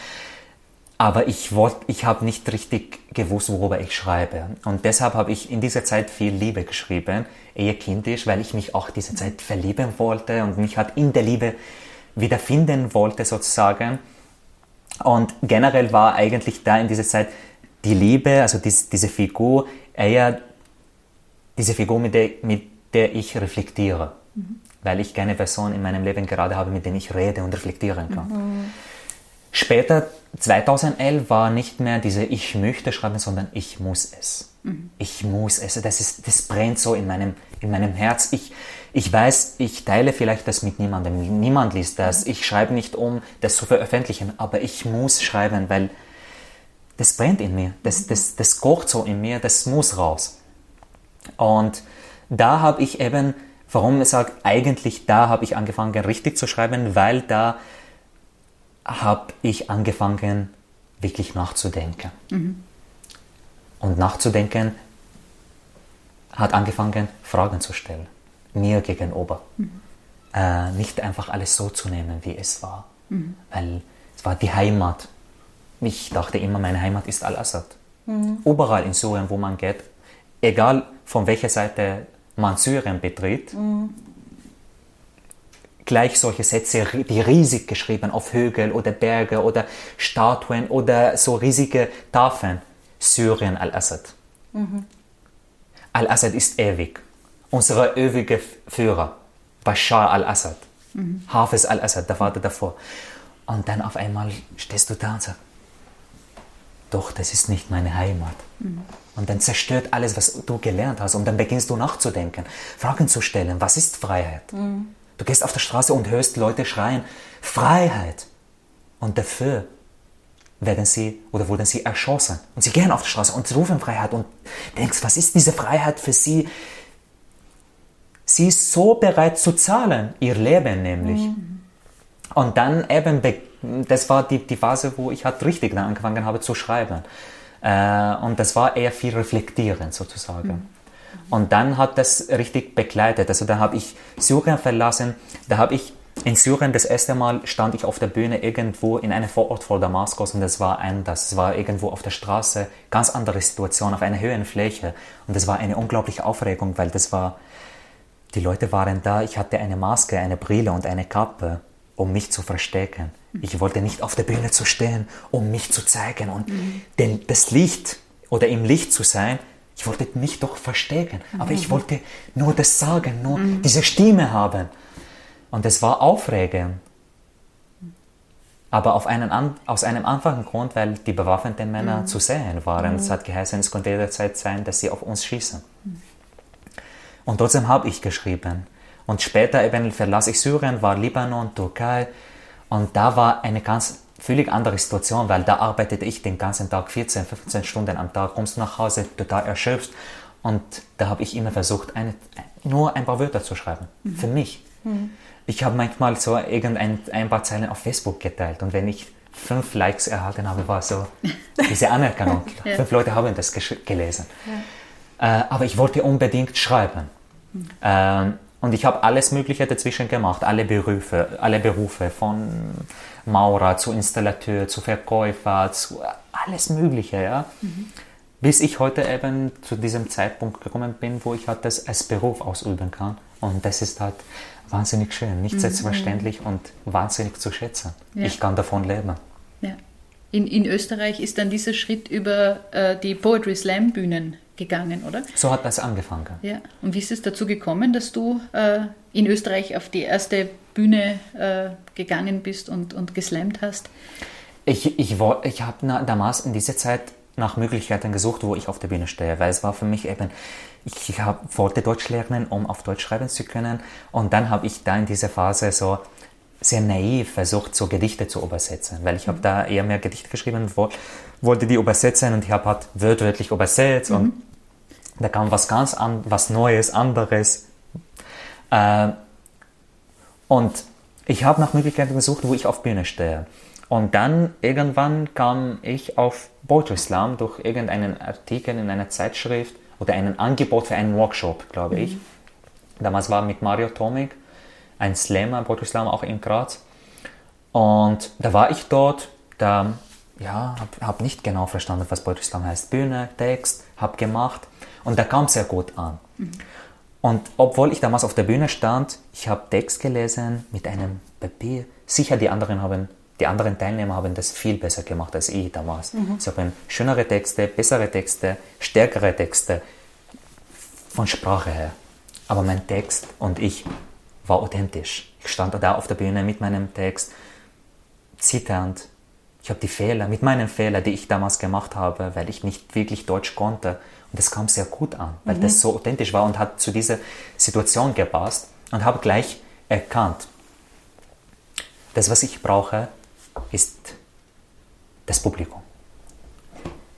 aber ich wollte, ich habe nicht richtig gewusst, worüber ich schreibe. Und deshalb habe ich in dieser Zeit viel Liebe geschrieben, eher kindisch, weil ich mich auch diese Zeit verlieben wollte und mich halt in der Liebe wiederfinden wollte sozusagen. Und generell war eigentlich da in dieser Zeit die Liebe, also dies, diese Figur, eher diese Figur, mit der, mit der ich reflektiere. Mhm. Weil ich keine Person in meinem Leben gerade habe, mit der ich rede und reflektieren kann. Mhm. Später, 2011, war nicht mehr diese Ich möchte schreiben, sondern ich muss es. Mhm. Ich muss es. Das, ist, das brennt so in meinem, in meinem Herz. Ich, ich weiß, ich teile vielleicht das mit niemandem. Niemand liest das. Ich schreibe nicht, um das zu veröffentlichen, aber ich muss schreiben, weil das brennt in mir. Das, das, das kocht so in mir, das muss raus. Und da habe ich eben, warum ich sage, eigentlich da habe ich angefangen richtig zu schreiben, weil da habe ich angefangen wirklich nachzudenken. Mhm. Und nachzudenken hat angefangen, Fragen zu stellen mir gegenüber. Mhm. Äh, nicht einfach alles so zu nehmen, wie es war. Mhm. Weil es war die Heimat. Ich dachte immer, meine Heimat ist Al-Assad. Mhm. Überall in Syrien, wo man geht, egal von welcher Seite man Syrien betritt, mhm. gleich solche Sätze, die riesig geschrieben auf Hügel oder Berge oder Statuen oder so riesige Tafeln. Syrien Al-Assad. Mhm. Al-Assad ist ewig unser ewiger Führer, Bashar al-Assad, mhm. Hafiz al-Assad, der Vater davor. Und dann auf einmal stehst du da und sagst, doch, das ist nicht meine Heimat. Mhm. Und dann zerstört alles, was du gelernt hast. Und dann beginnst du nachzudenken, Fragen zu stellen, was ist Freiheit? Mhm. Du gehst auf der Straße und hörst Leute schreien, Freiheit. Und dafür werden sie oder wurden sie erschossen. Und sie gehen auf die Straße und rufen Freiheit und denkst, was ist diese Freiheit für sie? sie ist so bereit zu zahlen, ihr Leben nämlich. Mhm. Und dann eben, das war die, die Phase, wo ich halt richtig dann angefangen habe zu schreiben. Äh, und das war eher viel reflektierend sozusagen. Mhm. Und dann hat das richtig begleitet. Also da habe ich Syrien verlassen, da habe ich in Syrien das erste Mal stand ich auf der Bühne irgendwo in einem Vorort vor Damaskus und das war anders. Es war irgendwo auf der Straße, ganz andere Situation, auf einer höheren Fläche. Und das war eine unglaubliche Aufregung, weil das war die Leute waren da, ich hatte eine Maske, eine Brille und eine Kappe, um mich zu verstecken. Ich wollte nicht auf der Bühne zu stehen, um mich zu zeigen und mhm. den, das Licht oder im Licht zu sein. Ich wollte mich doch verstecken, mhm. aber ich wollte nur das sagen, nur mhm. diese Stimme haben. Und es war aufregend. Aber auf einen, aus einem einfachen Grund, weil die bewaffneten Männer mhm. zu sehen waren. Es hat geheißen, es konnte jederzeit sein, dass sie auf uns schießen. Mhm. Und trotzdem habe ich geschrieben. Und später eben verlasse ich Syrien, war Libanon, Türkei. Und da war eine ganz völlig andere Situation, weil da arbeitete ich den ganzen Tag 14, 15 Stunden am Tag, kommst nach Hause total erschöpft und da habe ich immer versucht, eine, nur ein paar Wörter zu schreiben, mhm. für mich. Mhm. Ich habe manchmal so irgendein ein paar Zeilen auf Facebook geteilt und wenn ich fünf Likes erhalten habe, war so diese Anerkennung. ja. Fünf Leute haben das gelesen. Ja. Äh, aber ich wollte unbedingt schreiben. Mhm. Ähm, und ich habe alles Mögliche dazwischen gemacht, alle Berufe, alle Berufe, von Maurer zu Installateur, zu Verkäufer, zu alles Mögliche, ja. Mhm. Bis ich heute eben zu diesem Zeitpunkt gekommen bin, wo ich halt das als Beruf ausüben kann. Und das ist halt wahnsinnig schön, nicht mhm. selbstverständlich und wahnsinnig zu schätzen. Ja. Ich kann davon leben. Ja. In, in Österreich ist dann dieser Schritt über äh, die Poetry Slam Bühnen gegangen, oder? So hat das angefangen. Ja. Und wie ist es dazu gekommen, dass du äh, in Österreich auf die erste Bühne äh, gegangen bist und, und geslammt hast? Ich, ich, ich habe damals in dieser Zeit nach Möglichkeiten gesucht, wo ich auf der Bühne stehe, weil es war für mich eben, ich hab, wollte Deutsch lernen, um auf Deutsch schreiben zu können und dann habe ich da in dieser Phase so sehr naiv versucht, so Gedichte zu übersetzen, weil ich habe mhm. da eher mehr Gedichte geschrieben, wo, wollte die übersetzen und ich habe halt wörtlich übersetzt mhm. und da kam was ganz an, was Neues, anderes. Äh, und ich habe nach Möglichkeiten gesucht, wo ich auf Bühne stehe. Und dann irgendwann kam ich auf Poetry Slam durch irgendeinen Artikel in einer Zeitschrift oder ein Angebot für einen Workshop, glaube mhm. ich. Damals war mit Mario Tomik ein Slammer, Poetry Slam auch in Graz. Und da war ich dort, da ja, habe hab nicht genau verstanden, was Poetry Slam heißt. Bühne, Text, habe gemacht und da kam sehr gut an. Mhm. Und obwohl ich damals auf der Bühne stand, ich habe Text gelesen mit einem Papier. Sicher die anderen haben, die anderen Teilnehmer haben das viel besser gemacht als ich damals. Mhm. Sie haben schönere Texte, bessere Texte, stärkere Texte von Sprache her. Aber mein Text und ich war authentisch. Ich stand da auf der Bühne mit meinem Text, zitternd. Ich habe die Fehler, mit meinen Fehlern, die ich damals gemacht habe, weil ich nicht wirklich Deutsch konnte, und das kam sehr gut an, weil mhm. das so authentisch war und hat zu dieser Situation gepasst und habe gleich erkannt, das, was ich brauche, ist das Publikum.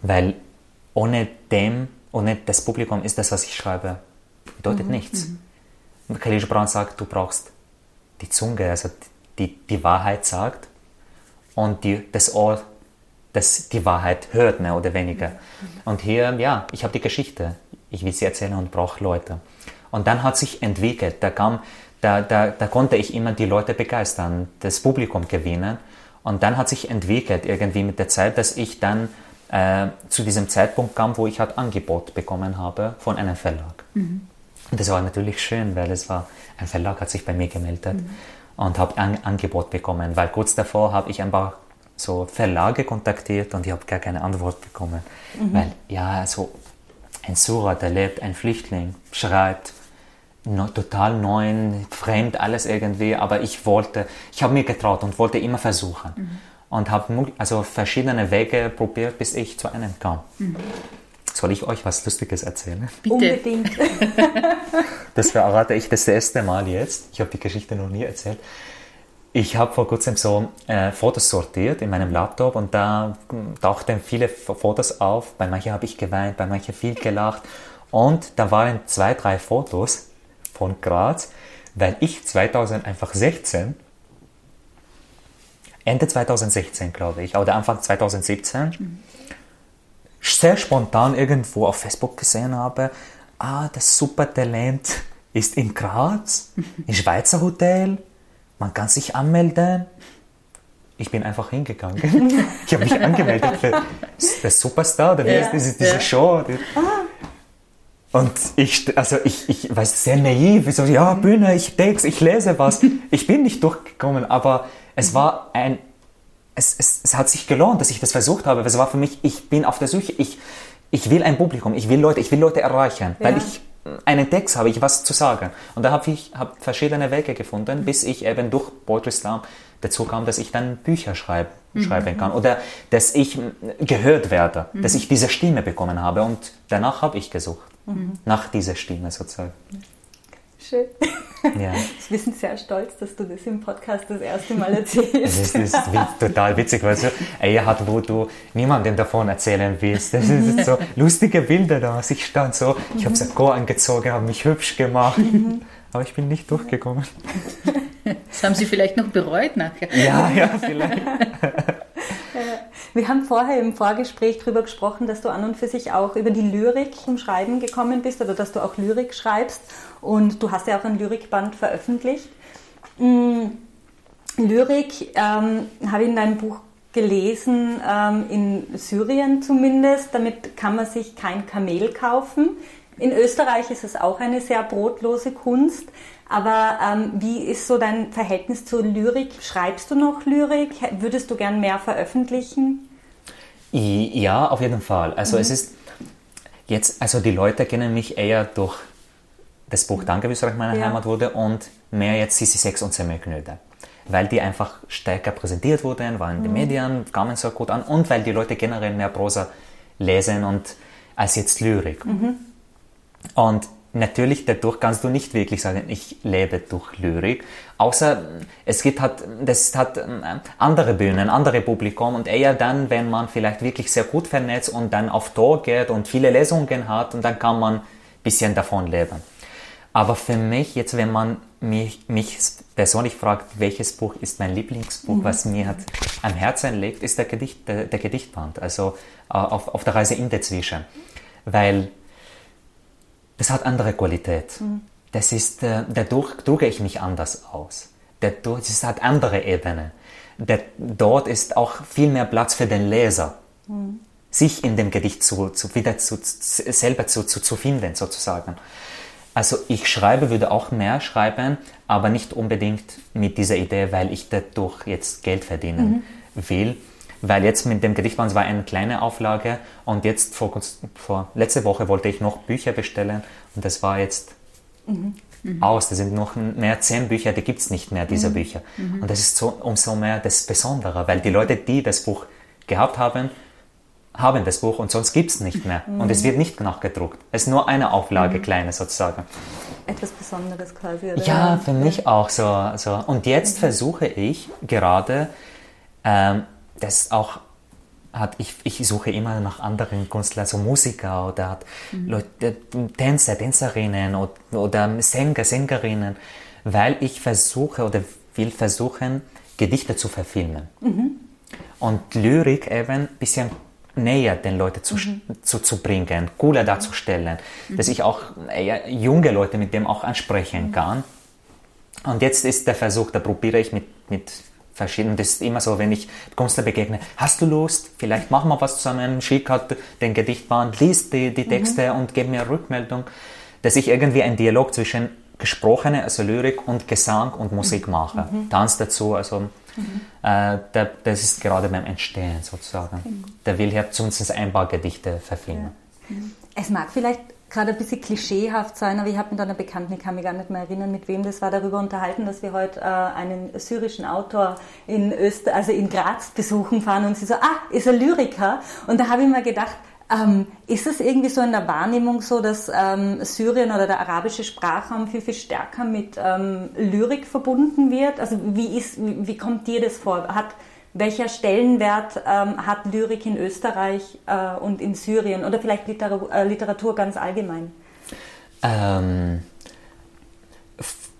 Weil ohne dem, ohne das Publikum ist das, was ich schreibe, bedeutet mhm. nichts. Mhm. Khalil Brown sagt, du brauchst die Zunge, also die die Wahrheit sagt und die, das Ohr das die Wahrheit hört, mehr oder weniger. Und hier, ja, ich habe die Geschichte. Ich will sie erzählen und brauche Leute. Und dann hat sich entwickelt. Da kam, da, da, da konnte ich immer die Leute begeistern, das Publikum gewinnen. Und dann hat sich entwickelt irgendwie mit der Zeit, dass ich dann äh, zu diesem Zeitpunkt kam, wo ich halt Angebot bekommen habe von einem Verlag. Mhm. Und das war natürlich schön, weil es war, ein Verlag hat sich bei mir gemeldet mhm. und habe ein Angebot bekommen, weil kurz davor habe ich ein paar so Verlage kontaktiert und ich habe gar keine Antwort bekommen. Mhm. Weil, ja, so ein Sura, der lebt, ein Flüchtling, schreibt, no, total neu, fremd, alles irgendwie, aber ich wollte, ich habe mir getraut und wollte immer versuchen. Mhm. Und habe also verschiedene Wege probiert, bis ich zu einem kam. Mhm. Soll ich euch was Lustiges erzählen? Bitte. Unbedingt. das verrate ich das erste Mal jetzt. Ich habe die Geschichte noch nie erzählt. Ich habe vor kurzem so äh, Fotos sortiert in meinem Laptop und da tauchten viele Fotos auf. Bei manchen habe ich geweint, bei manchen viel gelacht. Und da waren zwei, drei Fotos von Graz, weil ich 2016, Ende 2016 glaube ich, oder Anfang 2017, mhm. sehr spontan irgendwo auf Facebook gesehen habe, ah, das Supertalent ist in Graz, im Schweizer Hotel man kann sich anmelden. Ich bin einfach hingegangen. Ich habe mich angemeldet für der Superstar, oder wie ja, diese, diese ja. Show. Und ich, also ich, ich weiß, sehr naiv, ich so, ja, Bühne, ich denke, ich lese was. Ich bin nicht durchgekommen, aber es war ein, es, es, es hat sich gelohnt, dass ich das versucht habe. Es war für mich, ich bin auf der Suche, ich, ich will ein Publikum, ich will Leute, ich will Leute erreichen, ja. weil ich einen Text habe ich was zu sagen. Und da habe ich hab verschiedene Wege gefunden, bis ich eben durch Poetry Slam dazu kam, dass ich dann Bücher schreiben, mhm. schreiben kann oder dass ich gehört werde, mhm. dass ich diese Stimme bekommen habe und danach habe ich gesucht, mhm. nach dieser Stimme sozusagen. Schön. Ja. Wir sind sehr stolz, dass du das im Podcast das erste Mal erzählst. Das ist, das ist total witzig, weil es so Eier hat, wo du niemandem davon erzählen willst. Das sind so lustige Bilder da. Ich stand so, ich habe Sakko angezogen, habe mich hübsch gemacht, aber ich bin nicht durchgekommen. Das haben Sie vielleicht noch bereut nachher. Ja, ja, vielleicht. Wir haben vorher im Vorgespräch darüber gesprochen, dass du an und für sich auch über die Lyrik im Schreiben gekommen bist oder dass du auch Lyrik schreibst. Und du hast ja auch ein Lyrikband veröffentlicht. Mm, Lyrik ähm, habe ich in deinem Buch gelesen, ähm, in Syrien zumindest. Damit kann man sich kein Kamel kaufen. In Österreich ist es auch eine sehr brotlose Kunst. Aber ähm, wie ist so dein Verhältnis zur Lyrik? Schreibst du noch Lyrik? Würdest du gern mehr veröffentlichen? Ja, auf jeden Fall. Also mhm. es ist jetzt, also die Leute kennen mich eher durch das Buch Danke, wie es meine ja. Heimat wurde und mehr jetzt Sisi 6 und Semmelknödel. Weil die einfach stärker präsentiert wurden, waren in den mhm. Medien, kamen so gut an und weil die Leute generell mehr Prosa lesen und als jetzt Lyrik. Mhm. Und natürlich dadurch kannst du nicht wirklich sagen, ich lebe durch Lyrik, außer es gibt halt, das hat ähm, andere Bühnen, andere Publikum und eher dann, wenn man vielleicht wirklich sehr gut vernetzt und dann auf Tor geht und viele Lesungen hat und dann kann man ein bisschen davon leben. Aber für mich jetzt, wenn man mich, mich persönlich fragt, welches Buch ist mein Lieblingsbuch, mhm. was mir hat am Herzen liegt, ist der, Gedicht, der, der Gedichtband, also äh, auf, auf der Reise in dazwischen. Weil das hat andere Qualität. Mhm. Das ist, äh, dadurch drücke ich mich anders aus. Dadurch, das hat andere Ebenen. Dort ist auch viel mehr Platz für den Leser, mhm. sich in dem Gedicht zu, zu wieder zu, selber zu, zu, zu finden, sozusagen. Also ich schreibe, würde auch mehr schreiben, aber nicht unbedingt mit dieser Idee, weil ich dadurch jetzt Geld verdienen mhm. will, weil jetzt mit dem Gedichtband war eine kleine Auflage und jetzt vor, vor letzte Woche wollte ich noch Bücher bestellen und das war jetzt mhm. Mhm. aus. Das sind noch mehr zehn Bücher, die gibt es nicht mehr, diese mhm. Bücher. Mhm. Und das ist so, umso mehr das Besondere, weil die Leute, die das Buch gehabt haben, haben das Buch und sonst gibt es nicht mehr. Und es mhm. wird nicht nachgedruckt. Es ist nur eine Auflage, mhm. kleine sozusagen. Etwas Besonderes quasi, oder? Ja, für mich auch so. so. Und jetzt versuche ich gerade ähm, das auch hat, ich, ich suche immer nach anderen Künstlern, so Musiker oder mhm. Leute, Tänzer, Tänzerinnen oder, oder Sänger, Sängerinnen, weil ich versuche oder will versuchen, Gedichte zu verfilmen. Mhm. Und Lyrik eben ein bisschen näher den Leuten zu, mhm. zu, zu bringen, cooler darzustellen, mhm. dass ich auch eher junge Leute mit dem auch ansprechen mhm. kann. Und jetzt ist der Versuch, da probiere ich mit, mit verschieden. Das ist immer so, wenn ich Künstler begegne, hast du Lust? Vielleicht machen wir was zusammen. Schick hat den Gedichtband, liest die, die Texte mhm. und gib mir Rückmeldung, dass ich irgendwie einen Dialog zwischen gesprochene, also Lyrik und Gesang und Musik mhm. mache. Mhm. Tanz dazu, also mhm. äh, der, das ist gerade beim Entstehen sozusagen. Mhm. Der will ja zumindest ein paar Gedichte verfilmen. Ja. Es mag vielleicht gerade ein bisschen klischeehaft sein, aber ich habe mit einer Bekannten, ich kann mich gar nicht mehr erinnern, mit wem das war, darüber unterhalten, dass wir heute äh, einen syrischen Autor in Öster, also in Graz besuchen fahren und sie so, ah, ist er Lyriker? Und da habe ich mir gedacht, ähm, ist es irgendwie so in der Wahrnehmung so, dass ähm, Syrien oder der arabische Sprachraum viel, viel stärker mit ähm, Lyrik verbunden wird? Also wie, ist, wie, wie kommt dir das vor? Hat welcher Stellenwert ähm, hat Lyrik in Österreich äh, und in Syrien oder vielleicht Literatur, äh, Literatur ganz allgemein? Ähm,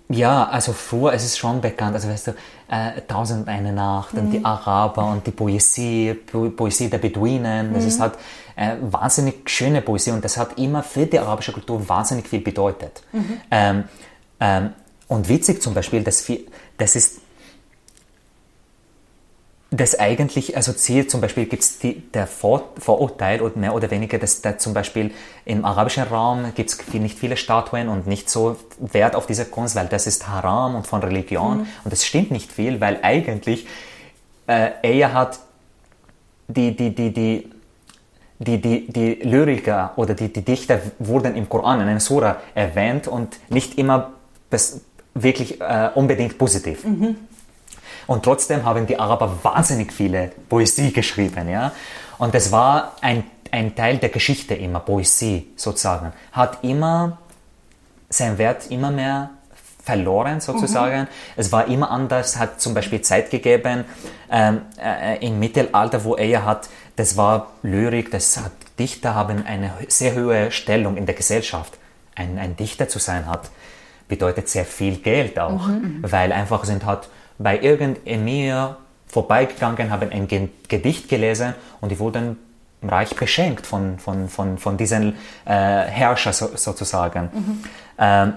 ja, also ist es schon bekannt, also weißt du, äh, Tausend eine Nacht mhm. und die mhm. Araber und die Poesie, po Poesie der Beduinen, mhm. das ist halt äh, wahnsinnig schöne Poesie und das hat immer für die arabische Kultur wahnsinnig viel bedeutet. Mhm. Ähm, ähm, und witzig zum Beispiel, dass viel, das ist das eigentlich assoziiert, zum Beispiel gibt es der Vor Vorurteil oder mehr oder weniger, dass da zum Beispiel im arabischen Raum gibt es nicht viele Statuen und nicht so Wert auf diese Kunst, weil das ist Haram und von Religion mhm. und das stimmt nicht viel, weil eigentlich äh, er hat die, die, die, die, die, die, die Lyriker oder die, die Dichter wurden im Koran in einer Sura erwähnt und nicht immer wirklich äh, unbedingt positiv. Mhm. Und trotzdem haben die Araber wahnsinnig viele Poesie geschrieben. Ja? Und das war ein, ein Teil der Geschichte immer, Poesie sozusagen. Hat immer sein Wert immer mehr verloren sozusagen. Mhm. Es war immer anders, hat zum Beispiel Zeit gegeben ähm, äh, im Mittelalter, wo er hat, das war Lyrik, das hat Dichter haben eine sehr hohe Stellung in der Gesellschaft. Ein, ein Dichter zu sein hat bedeutet sehr viel Geld auch, mhm. weil einfach sind hat bei irgend Emir vorbeigegangen, haben ein Gedicht gelesen und die wurden reich beschenkt von, von, von, von diesen äh, Herrscher so, sozusagen. Mhm. Ähm,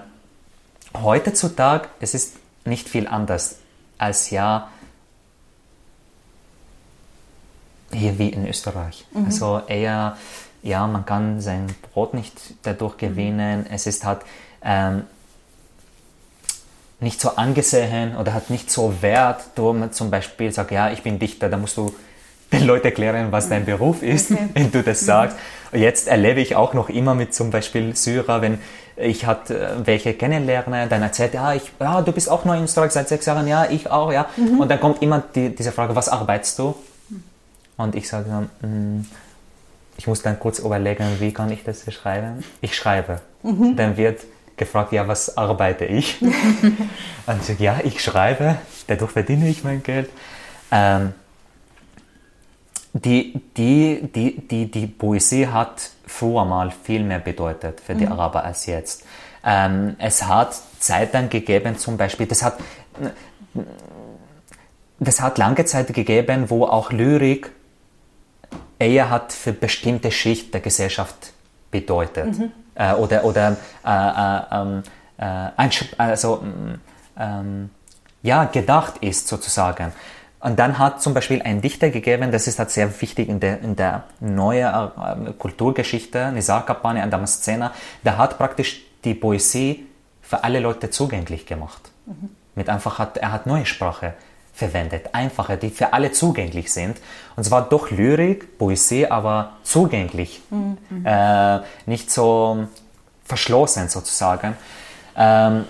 heutzutage es ist nicht viel anders als ja hier wie in Österreich. Mhm. Also eher, ja, man kann sein Brot nicht dadurch mhm. gewinnen. Es ist halt ähm, nicht so angesehen oder hat nicht so Wert, man zum Beispiel sagt, ja, ich bin Dichter, da musst du den Leuten erklären, was dein Beruf ist, okay. wenn du das sagst. Und jetzt erlebe ich auch noch immer mit zum Beispiel Syrer, wenn ich hat äh, welche kennenlerne, dann erzählt, ja, ich, ja, du bist auch neu in Österreich seit sechs Jahren, ja, ich auch, ja. Mhm. Und dann kommt immer die, diese Frage, was arbeitest du? Und ich sage dann, mm, ich muss dann kurz überlegen, wie kann ich das schreiben? Ich schreibe. Mhm. Dann wird gefragt, ja, was arbeite ich? und ich sage, ja, ich schreibe, dadurch verdiene ich mein Geld. Ähm, die, die, die, die, die Poesie hat früher mal viel mehr bedeutet für die mhm. Araber als jetzt. Ähm, es hat Zeiten gegeben, zum Beispiel, das hat, das hat lange Zeit gegeben, wo auch Lyrik eher hat für bestimmte Schicht der Gesellschaft bedeutet. Mhm. Äh, oder oder äh, äh, ähm, äh also, mm, ähm, ja, gedacht ist sozusagen. Und dann hat zum Beispiel ein Dichter gegeben, das ist halt sehr wichtig in der, in der neuen äh, Kulturgeschichte, Nizar Kapani an Damascena, der hat praktisch die Poesie für alle Leute zugänglich gemacht. Mhm. Mit einfach hat, er hat neue Sprache verwendet, einfache, die für alle zugänglich sind. Und zwar doch Lyrik, Poesie, aber zugänglich, mhm. äh, nicht so verschlossen sozusagen. Ähm,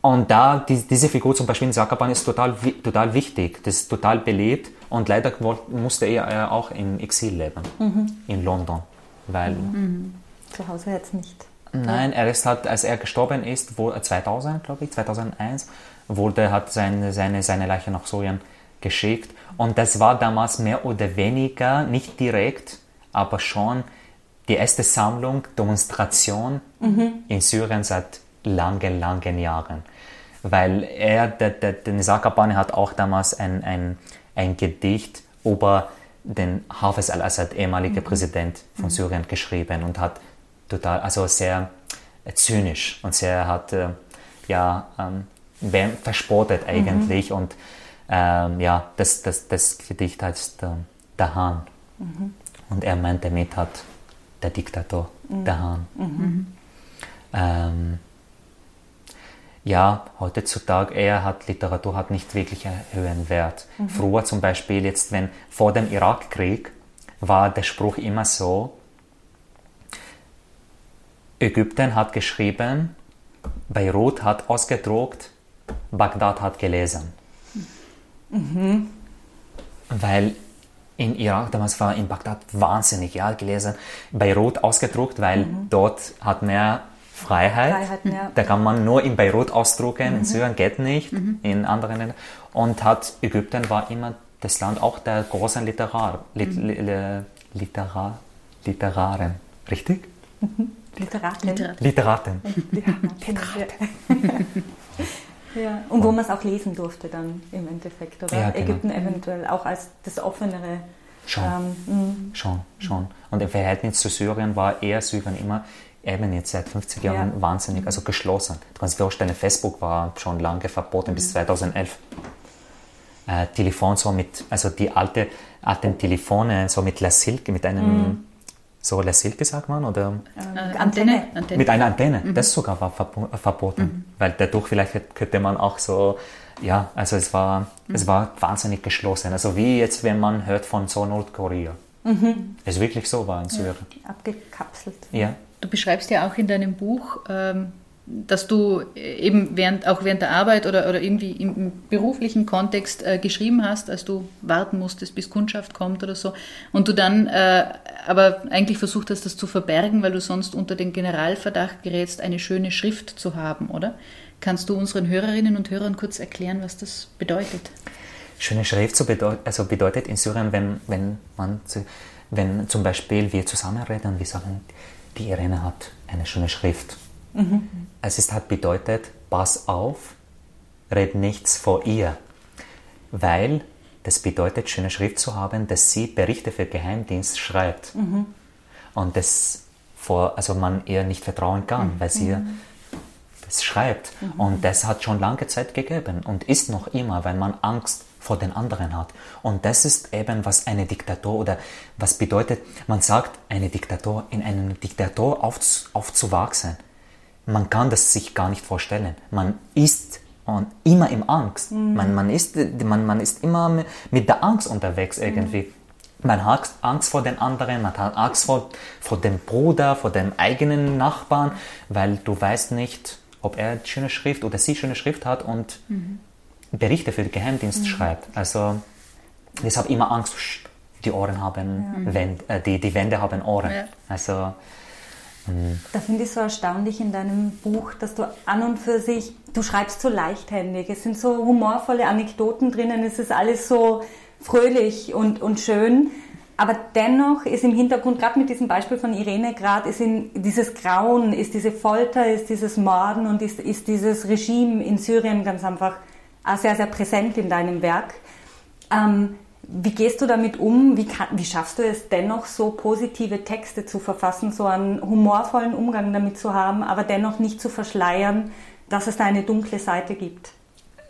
und da, die, diese Figur zum Beispiel in Sakaban ist total, total wichtig, das ist total belebt und leider musste er auch im Exil leben, mhm. in London. Weil mhm. Zu Hause jetzt nicht. Nein, er ist halt, als er gestorben ist, wo, 2000, glaube ich, 2001, wurde, hat seine, seine, seine Leiche nach Syrien geschickt. Und das war damals mehr oder weniger, nicht direkt, aber schon die erste Sammlung, Demonstration mhm. in Syrien seit langen, langen Jahren. Weil er, der, der, der Nizar Kabani hat auch damals ein, ein, ein Gedicht über den Hafez al-Assad, ehemaliger mhm. Präsident von mhm. Syrien, geschrieben und hat total, also sehr zynisch und sehr hat, äh, ja, ähm, verspottet eigentlich. Mhm. Und ähm, ja, das, das, das Gedicht heißt äh, Der Hahn. Mhm. Und er meint damit hat der Diktator, mhm. der Hahn. Mhm. Ähm, ja, heutzutage er hat Literatur hat nicht wirklich einen höheren Wert. Mhm. Früher zum Beispiel jetzt, wenn vor dem Irakkrieg war der Spruch immer so: Ägypten hat geschrieben, Beirut hat ausgedruckt, Bagdad hat gelesen. Mhm. Weil in Irak, damals war in Bagdad wahnsinnig ja, gelesen, Beirut ausgedruckt, weil mhm. dort hat mehr Freiheit. Freiheit ja. Da kann man nur in Beirut ausdrucken, mhm. in Syrien geht nicht, mhm. in anderen Ländern. Und hat Ägypten war immer das Land auch der großen Literar, Lit, mhm. Literar, Literaren. Richtig? Mhm. Literaten. Literaten. Literaten. Literaten. Ja. Und wo man es auch lesen durfte dann im Endeffekt, oder? Ja, genau. Ägypten eventuell auch als das offenere. Schon, ähm, schon, schon. Und im Verhältnis zu Syrien war eher Syrien immer eben jetzt seit 50 Jahren ja. wahnsinnig, also geschlossen. Du kannst dir vorstellen, Facebook war schon lange verboten mhm. bis 2011. Äh, Telefon so mit, also die alte, alten Telefone so mit La Silke, mit einem mhm so La Silke sagt man oder äh, Antenne. Antenne. Mit einer Antenne. Mhm. Das sogar war verboten, mhm. weil dadurch vielleicht könnte man auch so ja, also es war mhm. es war wahnsinnig geschlossen. Also wie jetzt, wenn man hört von so Nordkorea. Mhm. Es wirklich so war in Syrien. Ja, abgekapselt. Ja. Du beschreibst ja auch in deinem Buch ähm, dass du eben während, auch während der Arbeit oder, oder irgendwie im, beruflichen Kontext äh, geschrieben hast, als du warten musstest, bis Kundschaft kommt oder so, und du dann äh, aber eigentlich versucht hast, das zu verbergen, weil du sonst unter den Generalverdacht gerätst, eine schöne Schrift zu haben, oder? Kannst du unseren Hörerinnen und Hörern kurz erklären, was das bedeutet? Schöne Schrift so bedeut also bedeutet in Syrien, wenn, wenn, man, wenn zum Beispiel wir zusammenreden und wir sagen, die Irene hat eine schöne Schrift Mhm. Es ist halt bedeutet, pass auf, red nichts vor ihr. Weil das bedeutet, schöne Schrift zu haben, dass sie Berichte für Geheimdienst schreibt. Mhm. Und das vor, also man ihr nicht vertrauen kann, mhm. weil sie mhm. das schreibt. Mhm. Und das hat schon lange Zeit gegeben und ist noch immer, weil man Angst vor den anderen hat. Und das ist eben, was eine Diktatur oder was bedeutet, man sagt, eine Diktatur, in einem Diktator aufzuwachsen man kann das sich gar nicht vorstellen. Man ist und immer im Angst. Mhm. Man, man, ist, man, man ist immer mit der Angst unterwegs irgendwie. Mhm. Man hat Angst vor den anderen, man hat Angst vor, vor dem Bruder, vor dem eigenen Nachbarn, weil du weißt nicht, ob er schöne Schrift oder sie schöne Schrift hat und mhm. Berichte für den Geheimdienst mhm. schreibt. Also deshalb immer Angst, die Ohren haben, ja. Wend, äh, die, die Wände haben Ohren. Ja. Also da finde ich so erstaunlich in deinem Buch, dass du an und für sich, du schreibst so leichthändig, es sind so humorvolle Anekdoten drinnen, es ist alles so fröhlich und, und schön. Aber dennoch ist im Hintergrund, gerade mit diesem Beispiel von Irene gerade, ist in, dieses Grauen, ist diese Folter, ist dieses Morden und ist, ist dieses Regime in Syrien ganz einfach sehr, sehr präsent in deinem Werk. Ähm, wie gehst du damit um? Wie, kann, wie, schaffst du es dennoch, so positive Texte zu verfassen, so einen humorvollen Umgang damit zu haben, aber dennoch nicht zu verschleiern, dass es da eine dunkle Seite gibt?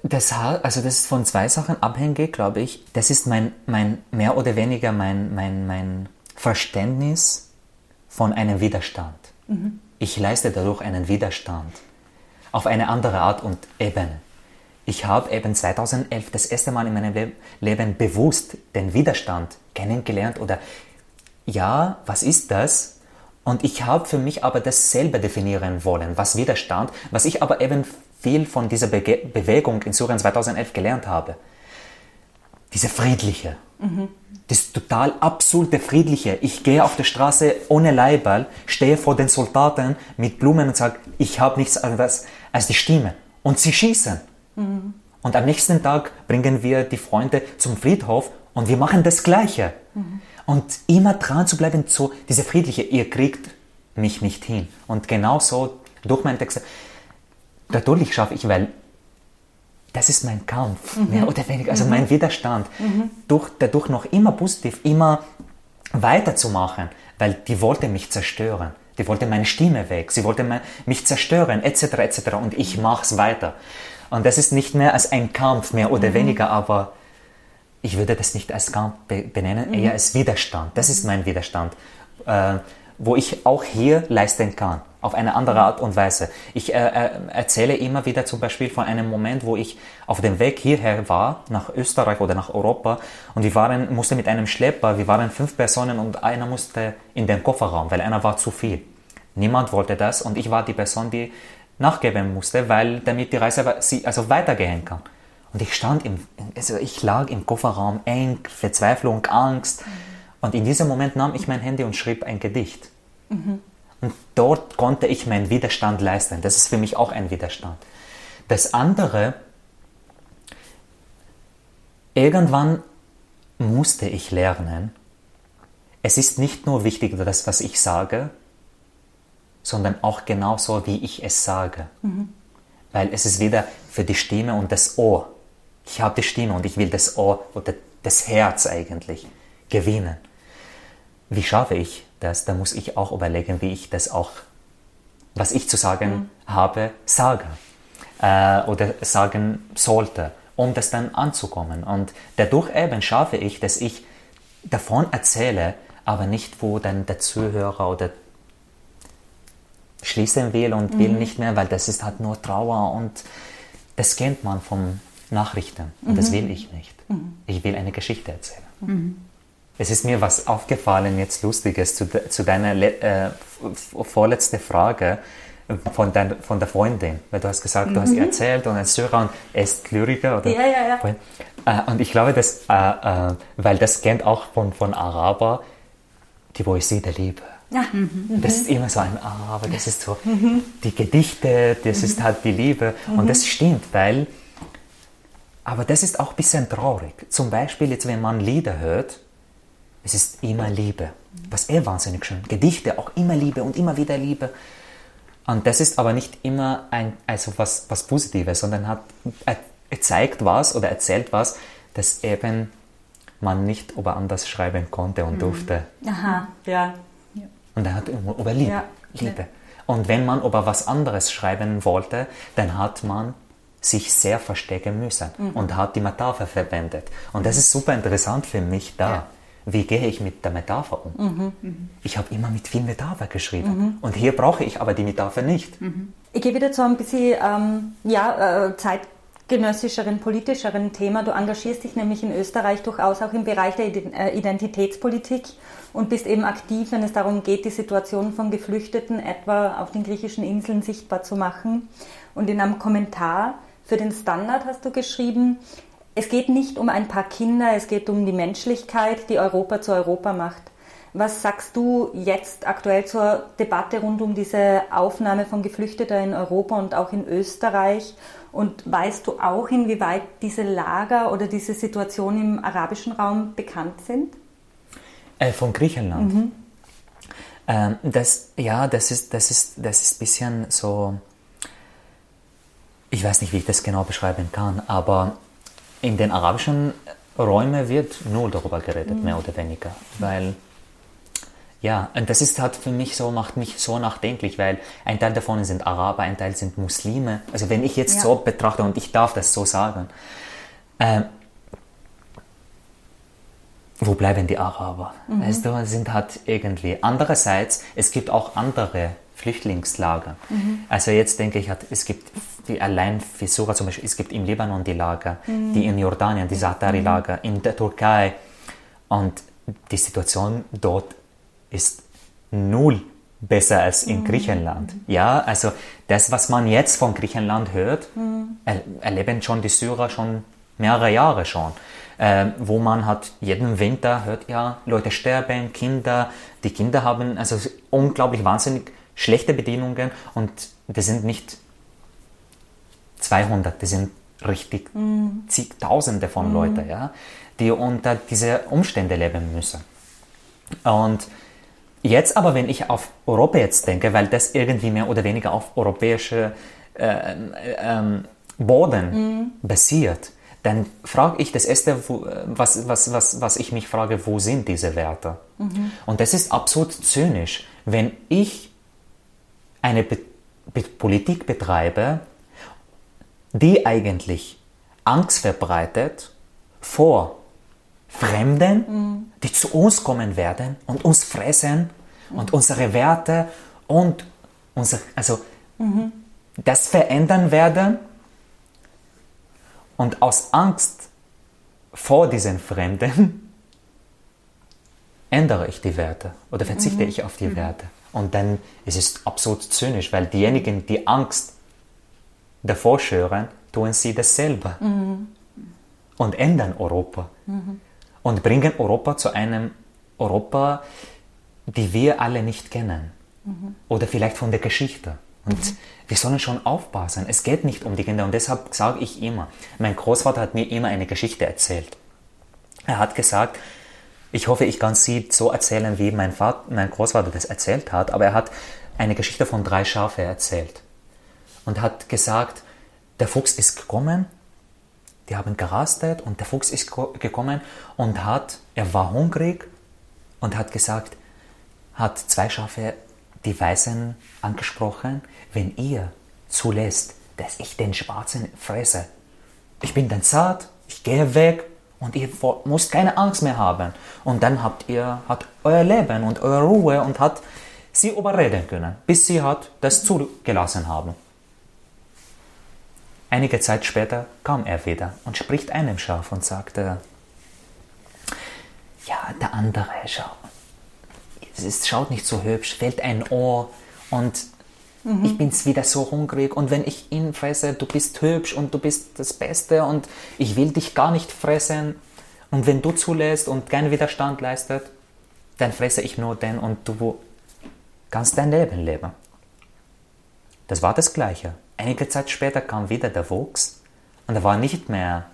Das, also das ist von zwei Sachen abhängig, glaube ich. Das ist mein, mein mehr oder weniger mein, mein, mein Verständnis von einem Widerstand. Mhm. Ich leiste dadurch einen Widerstand auf eine andere Art und Ebene ich habe eben 2011 das erste Mal in meinem Le Leben bewusst den Widerstand kennengelernt oder ja, was ist das? Und ich habe für mich aber das selber definieren wollen, was Widerstand, was ich aber eben viel von dieser Be Bewegung in Syrien 2011 gelernt habe. Diese friedliche, mhm. das total absurde friedliche. Ich gehe auf der Straße ohne Leiberl, stehe vor den Soldaten mit Blumen und sage, ich habe nichts anderes als die Stimme. Und sie schießen. Mhm. Und am nächsten Tag bringen wir die Freunde zum Friedhof und wir machen das Gleiche. Mhm. Und immer dran zu bleiben, so diese friedliche, ihr kriegt mich nicht hin. Und genauso durch meinen Text, natürlich schaffe ich, weil das ist mein Kampf, mhm. mehr oder weniger, also mhm. mein Widerstand, mhm. durch, dadurch noch immer positiv, immer weiterzumachen, weil die wollte mich zerstören. Die wollte meine Stimme weg, sie wollte mich zerstören, etc., etc. Und ich mache es weiter. Und das ist nicht mehr als ein Kampf, mehr oder mhm. weniger, aber ich würde das nicht als Kampf benennen, mhm. eher als Widerstand. Das ist mein Widerstand, äh, wo ich auch hier leisten kann, auf eine andere Art und Weise. Ich äh, äh, erzähle immer wieder zum Beispiel von einem Moment, wo ich auf dem Weg hierher war, nach Österreich oder nach Europa, und wir waren, musste mit einem Schlepper, wir waren fünf Personen und einer musste in den Kofferraum, weil einer war zu viel. Niemand wollte das und ich war die Person, die nachgeben musste, weil damit die Reise also weitergehen kann. Und ich stand im, also ich lag im Kofferraum eng, Verzweiflung, Angst. Und in diesem Moment nahm ich mein Handy und schrieb ein Gedicht. Mhm. Und dort konnte ich meinen Widerstand leisten. Das ist für mich auch ein Widerstand. Das andere, irgendwann musste ich lernen, es ist nicht nur wichtig, das, was ich sage, sondern auch genauso, wie ich es sage. Mhm. Weil es ist wieder für die Stimme und das Ohr. Ich habe die Stimme und ich will das Ohr oder das Herz eigentlich gewinnen. Wie schaffe ich das? Da muss ich auch überlegen, wie ich das auch, was ich zu sagen mhm. habe, sage äh, oder sagen sollte, um das dann anzukommen. Und dadurch eben schaffe ich, dass ich davon erzähle, aber nicht, wo dann der Zuhörer oder schließen will und mhm. will nicht mehr, weil das ist halt nur Trauer und das kennt man von Nachrichten und mhm. das will ich nicht. Mhm. Ich will eine Geschichte erzählen. Mhm. Es ist mir was aufgefallen, jetzt Lustiges zu, zu deiner äh, vorletzten Frage, von, dein, von der Freundin, weil du hast gesagt, mhm. du hast ihr erzählt und ein Syrer und er ist Lyriker, oder? Ja, ja, ja. Äh, und ich glaube, dass, äh, äh, weil das kennt auch von, von Araber, die Poesie der Liebe. Ja. Mhm. Das ist immer so ein Araber, das ist so mhm. die Gedichte, das ist halt die Liebe. Und das stimmt, weil, aber das ist auch ein bisschen traurig. Zum Beispiel jetzt, wenn man Lieder hört, es ist immer Liebe. Was eh wahnsinnig schön. Gedichte auch immer Liebe und immer wieder Liebe. Und das ist aber nicht immer ein, also was, was Positives, sondern hat, er, er zeigt was oder erzählt was, das eben man nicht über anders schreiben konnte und mhm. durfte. Aha, ja. Und er hat über Liebe. Ja. Liebe. Und wenn man über was anderes schreiben wollte, dann hat man sich sehr verstecken müssen mhm. und hat die Metapher verwendet. Und das ist super interessant für mich da. Ja. Wie gehe ich mit der Metapher um? Mhm. Mhm. Ich habe immer mit viel Metapher geschrieben. Mhm. Und hier brauche ich aber die Metapher nicht. Mhm. Ich gehe wieder zu ein bisschen ähm, ja, äh, Zeit genössischeren, politischeren Thema. Du engagierst dich nämlich in Österreich durchaus auch im Bereich der äh, Identitätspolitik und bist eben aktiv, wenn es darum geht, die Situation von Geflüchteten etwa auf den griechischen Inseln sichtbar zu machen. Und in einem Kommentar für den Standard hast du geschrieben, es geht nicht um ein paar Kinder, es geht um die Menschlichkeit, die Europa zu Europa macht. Was sagst du jetzt aktuell zur Debatte rund um diese Aufnahme von Geflüchteten in Europa und auch in Österreich? Und weißt du auch, inwieweit diese Lager oder diese Situation im arabischen Raum bekannt sind? Äh, von Griechenland. Mhm. Ähm, das, ja, das ist, das ist, das ist ein bisschen so. Ich weiß nicht, wie ich das genau beschreiben kann, aber in den arabischen Räumen wird null darüber geredet, mhm. mehr oder weniger, weil ja, und das ist halt für mich so, macht mich so nachdenklich, weil ein Teil davon sind Araber, ein Teil sind Muslime. Also wenn ich jetzt ja. so betrachte und ich darf das so sagen, äh, wo bleiben die Araber? Mhm. Weißt du, sind halt irgendwie. Andererseits, es gibt auch andere Flüchtlingslager. Mhm. Also jetzt denke ich, es gibt die allein für Sura zum Beispiel, es gibt im Libanon die Lager, mhm. die in Jordanien, die Satari-Lager, mhm. in der Türkei. Und die Situation dort ist null besser als in mhm. Griechenland. Ja, also das, was man jetzt von Griechenland hört, mhm. erleben schon die Syrer schon mehrere Jahre schon. Äh, wo man hat jeden Winter hört ja, Leute sterben, Kinder, die Kinder haben also unglaublich wahnsinnig schlechte Bedingungen und das sind nicht 200, das sind richtig mhm. zigtausende von mhm. Leuten, ja, die unter diese Umstände leben müssen. Und Jetzt aber, wenn ich auf Europa jetzt denke, weil das irgendwie mehr oder weniger auf europäische äh, äh, Boden mhm. basiert, dann frage ich das erste, wo, was, was, was, was ich mich frage, wo sind diese Werte? Mhm. Und das ist absolut zynisch, wenn ich eine Be Be Politik betreibe, die eigentlich Angst verbreitet vor Fremden, mhm. die zu uns kommen werden und uns fressen mhm. und unsere Werte und unser, also mhm. das verändern werden. Und aus Angst vor diesen Fremden ändere ich die Werte oder verzichte mhm. ich auf die mhm. Werte. Und dann ist es absolut zynisch, weil diejenigen, die Angst davor schüren, tun sie dasselbe mhm. und ändern Europa. Mhm und bringen Europa zu einem Europa, die wir alle nicht kennen. Mhm. Oder vielleicht von der Geschichte. Und mhm. wir sollen schon aufpassen. Es geht nicht um die Kinder. Und deshalb sage ich immer, mein Großvater hat mir immer eine Geschichte erzählt. Er hat gesagt, ich hoffe, ich kann sie so erzählen, wie mein, Vater, mein Großvater das erzählt hat, aber er hat eine Geschichte von drei Schafe erzählt. Und hat gesagt, der Fuchs ist gekommen die haben gerastet und der Fuchs ist gekommen und hat, er war hungrig und hat gesagt, hat zwei Schafe die Weißen angesprochen, wenn ihr zulässt, dass ich den Schwarzen fresse, ich bin dann zart, ich gehe weg und ihr müsst keine Angst mehr haben. Und dann habt ihr hat euer Leben und eure Ruhe und hat sie überreden können, bis sie hat das zugelassen haben. Einige Zeit später kam er wieder und spricht einem Schaf und sagte, ja, der andere, schau, es ist, schaut nicht so hübsch, fehlt ein Ohr und Mhm. Ich bin wieder so hungrig und wenn ich ihn fresse, du bist hübsch und du bist das Beste und ich will dich gar nicht fressen. Und wenn du zulässt und keinen Widerstand leistet, dann fresse ich nur den und du kannst dein Leben leben. Das war das Gleiche. Einige Zeit später kam wieder der Wuchs und er war nicht mehr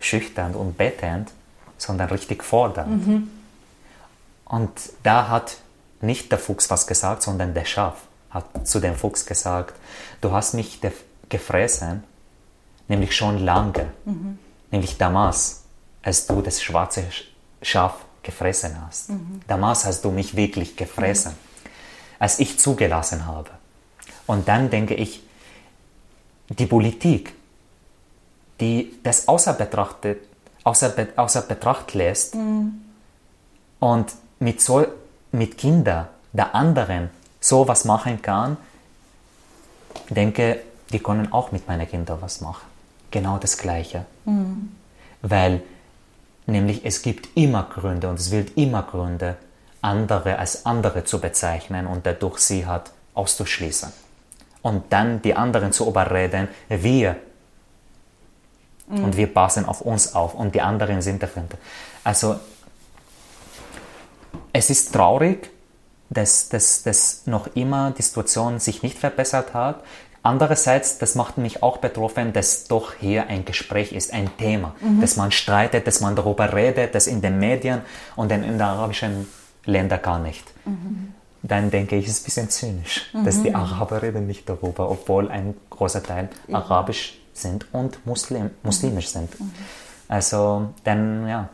schüchtern und betend, sondern richtig fordernd. Mhm. Und da hat nicht der Fuchs was gesagt, sondern der Schaf hat zu dem Fuchs gesagt, du hast mich gefressen, nämlich schon lange, mhm. nämlich damals, als du das schwarze Schaf gefressen hast. Mhm. Damals hast du mich wirklich gefressen, mhm. als ich zugelassen habe. Und dann denke ich, die Politik, die das außer, betrachtet, außer, außer Betracht lässt mhm. und mit, so, mit Kindern der anderen sowas machen kann, denke, die können auch mit meinen Kindern was machen. Genau das Gleiche. Mhm. Weil nämlich es gibt immer Gründe und es wird immer Gründe, andere als andere zu bezeichnen und dadurch sie hat auszuschließen. Und dann die anderen zu überreden, wir. Mhm. Und wir passen auf uns auf und die anderen sind dafür. Also es ist traurig, dass, dass, dass noch immer die Situation sich nicht verbessert hat. Andererseits, das macht mich auch betroffen, dass doch hier ein Gespräch ist, ein Thema, mhm. dass man streitet, dass man darüber redet, dass in den Medien und in den arabischen Ländern gar nicht. Mhm. Dann denke ich, es ist ein bisschen zynisch, mhm. dass die Araber reden nicht darüber, obwohl ein großer Teil arabisch sind und Muslim, muslimisch sind. Mhm. Also, dann, ja.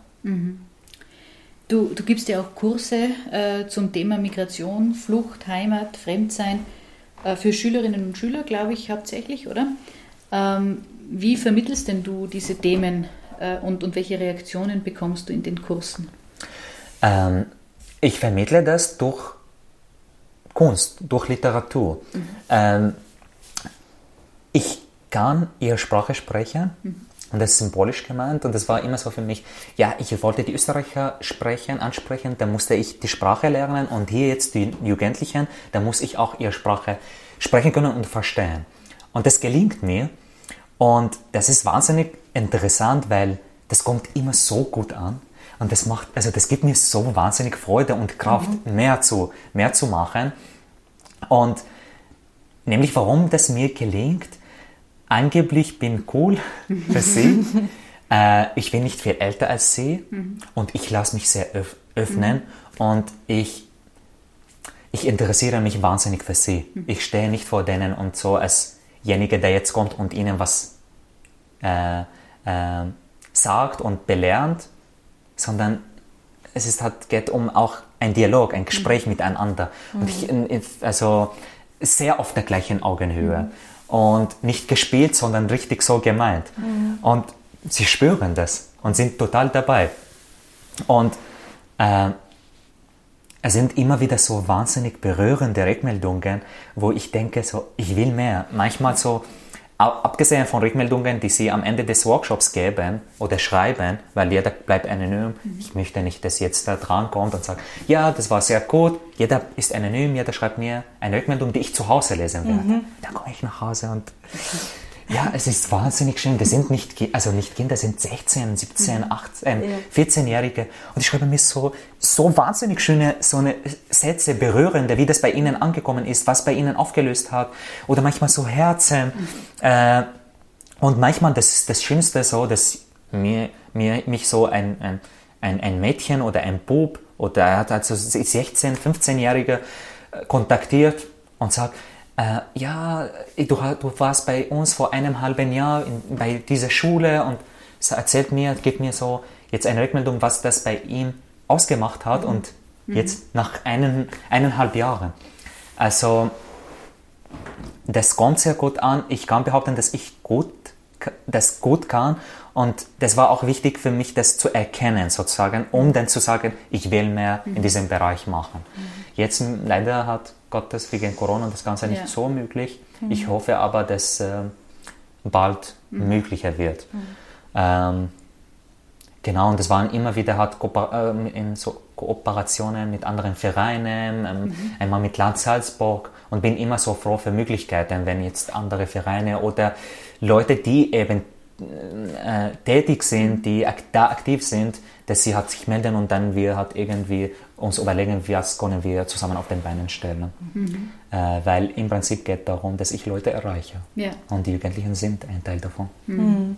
Du, du gibst ja auch Kurse äh, zum Thema Migration, Flucht, Heimat, Fremdsein äh, für Schülerinnen und Schüler, glaube ich, hauptsächlich, oder? Ähm, wie vermittelst denn du diese Themen äh, und, und welche Reaktionen bekommst du in den Kursen? Ähm, ich vermittle das durch Kunst, durch Literatur. Mhm. Ähm, ich kann ihre Sprache sprechen. Mhm. Und das ist symbolisch gemeint. Und das war immer so für mich, ja, ich wollte die Österreicher sprechen, ansprechen, da musste ich die Sprache lernen. Und hier jetzt die Jugendlichen, da muss ich auch ihre Sprache sprechen können und verstehen. Und das gelingt mir. Und das ist wahnsinnig interessant, weil das kommt immer so gut an. Und das macht, also das gibt mir so wahnsinnig Freude und Kraft, mhm. mehr zu, mehr zu machen. Und nämlich warum das mir gelingt, angeblich bin cool für sie. äh, ich bin nicht viel älter als sie mhm. und ich lasse mich sehr öff öffnen mhm. und ich, ich interessiere mich wahnsinnig für sie. Mhm. Ich stehe nicht vor denen und so als derjenige, der jetzt kommt und ihnen was äh, äh, sagt und belernt, sondern es ist halt, geht um auch ein Dialog, ein Gespräch mhm. miteinander. Und ich, mhm. also sehr auf der gleichen Augenhöhe. Und nicht gespielt, sondern richtig so gemeint. Mhm. Und sie spüren das und sind total dabei. Und äh, es sind immer wieder so wahnsinnig berührende Rückmeldungen, wo ich denke, so, ich will mehr. Manchmal so, abgesehen von Rückmeldungen, die Sie am Ende des Workshops geben oder schreiben, weil jeder bleibt anonym. Mhm. Ich möchte nicht, dass jetzt da dran kommt und sagt, ja, das war sehr gut. Jeder ist anonym, jeder schreibt mir eine Rückmeldung, die ich zu Hause lesen werde. Mhm. Dann komme ich nach Hause und ja, es ist wahnsinnig schön. Das sind nicht, also nicht Kinder, das sind 16, 17, 18, ja. 14-Jährige. Und ich schreibe mir so, so wahnsinnig schöne, so eine Sätze, berührende, wie das bei ihnen angekommen ist, was bei ihnen aufgelöst hat. Oder manchmal so Herzen. Mhm. Äh, und manchmal, das ist das Schönste so, dass mir, mir, mich so ein, ein, ein, ein Mädchen oder ein Bub oder er hat also 16, 15-Jährige äh, kontaktiert und sagt, äh, ja, du, du, warst bei uns vor einem halben Jahr in, bei dieser Schule und erzählt mir, gibt mir so jetzt eine Rückmeldung, was das bei ihm ausgemacht hat mhm. und mhm. jetzt nach einen, eineinhalb Jahren. Also das kommt sehr gut an. Ich kann behaupten, dass ich gut, das gut kann und das war auch wichtig für mich, das zu erkennen sozusagen, um dann zu sagen, ich will mehr in mhm. diesem Bereich machen. Mhm. Jetzt leider hat Gottes wegen Corona das Ganze nicht ja. so möglich. Mhm. Ich hoffe aber, dass äh, bald möglicher wird. Ähm, Genau, und es waren immer wieder halt in so Kooperationen mit anderen Vereinen, ähm, mhm. einmal mit Land Salzburg und bin immer so froh für Möglichkeiten, wenn jetzt andere Vereine oder Leute, die eben äh, tätig sind, die ak da aktiv sind, dass sie halt sich melden und dann wir halt irgendwie uns überlegen, was können wir zusammen auf den Beinen stellen. Mhm. Äh, weil im Prinzip geht es darum, dass ich Leute erreiche. Ja. Und die Jugendlichen sind ein Teil davon. Mhm. mhm.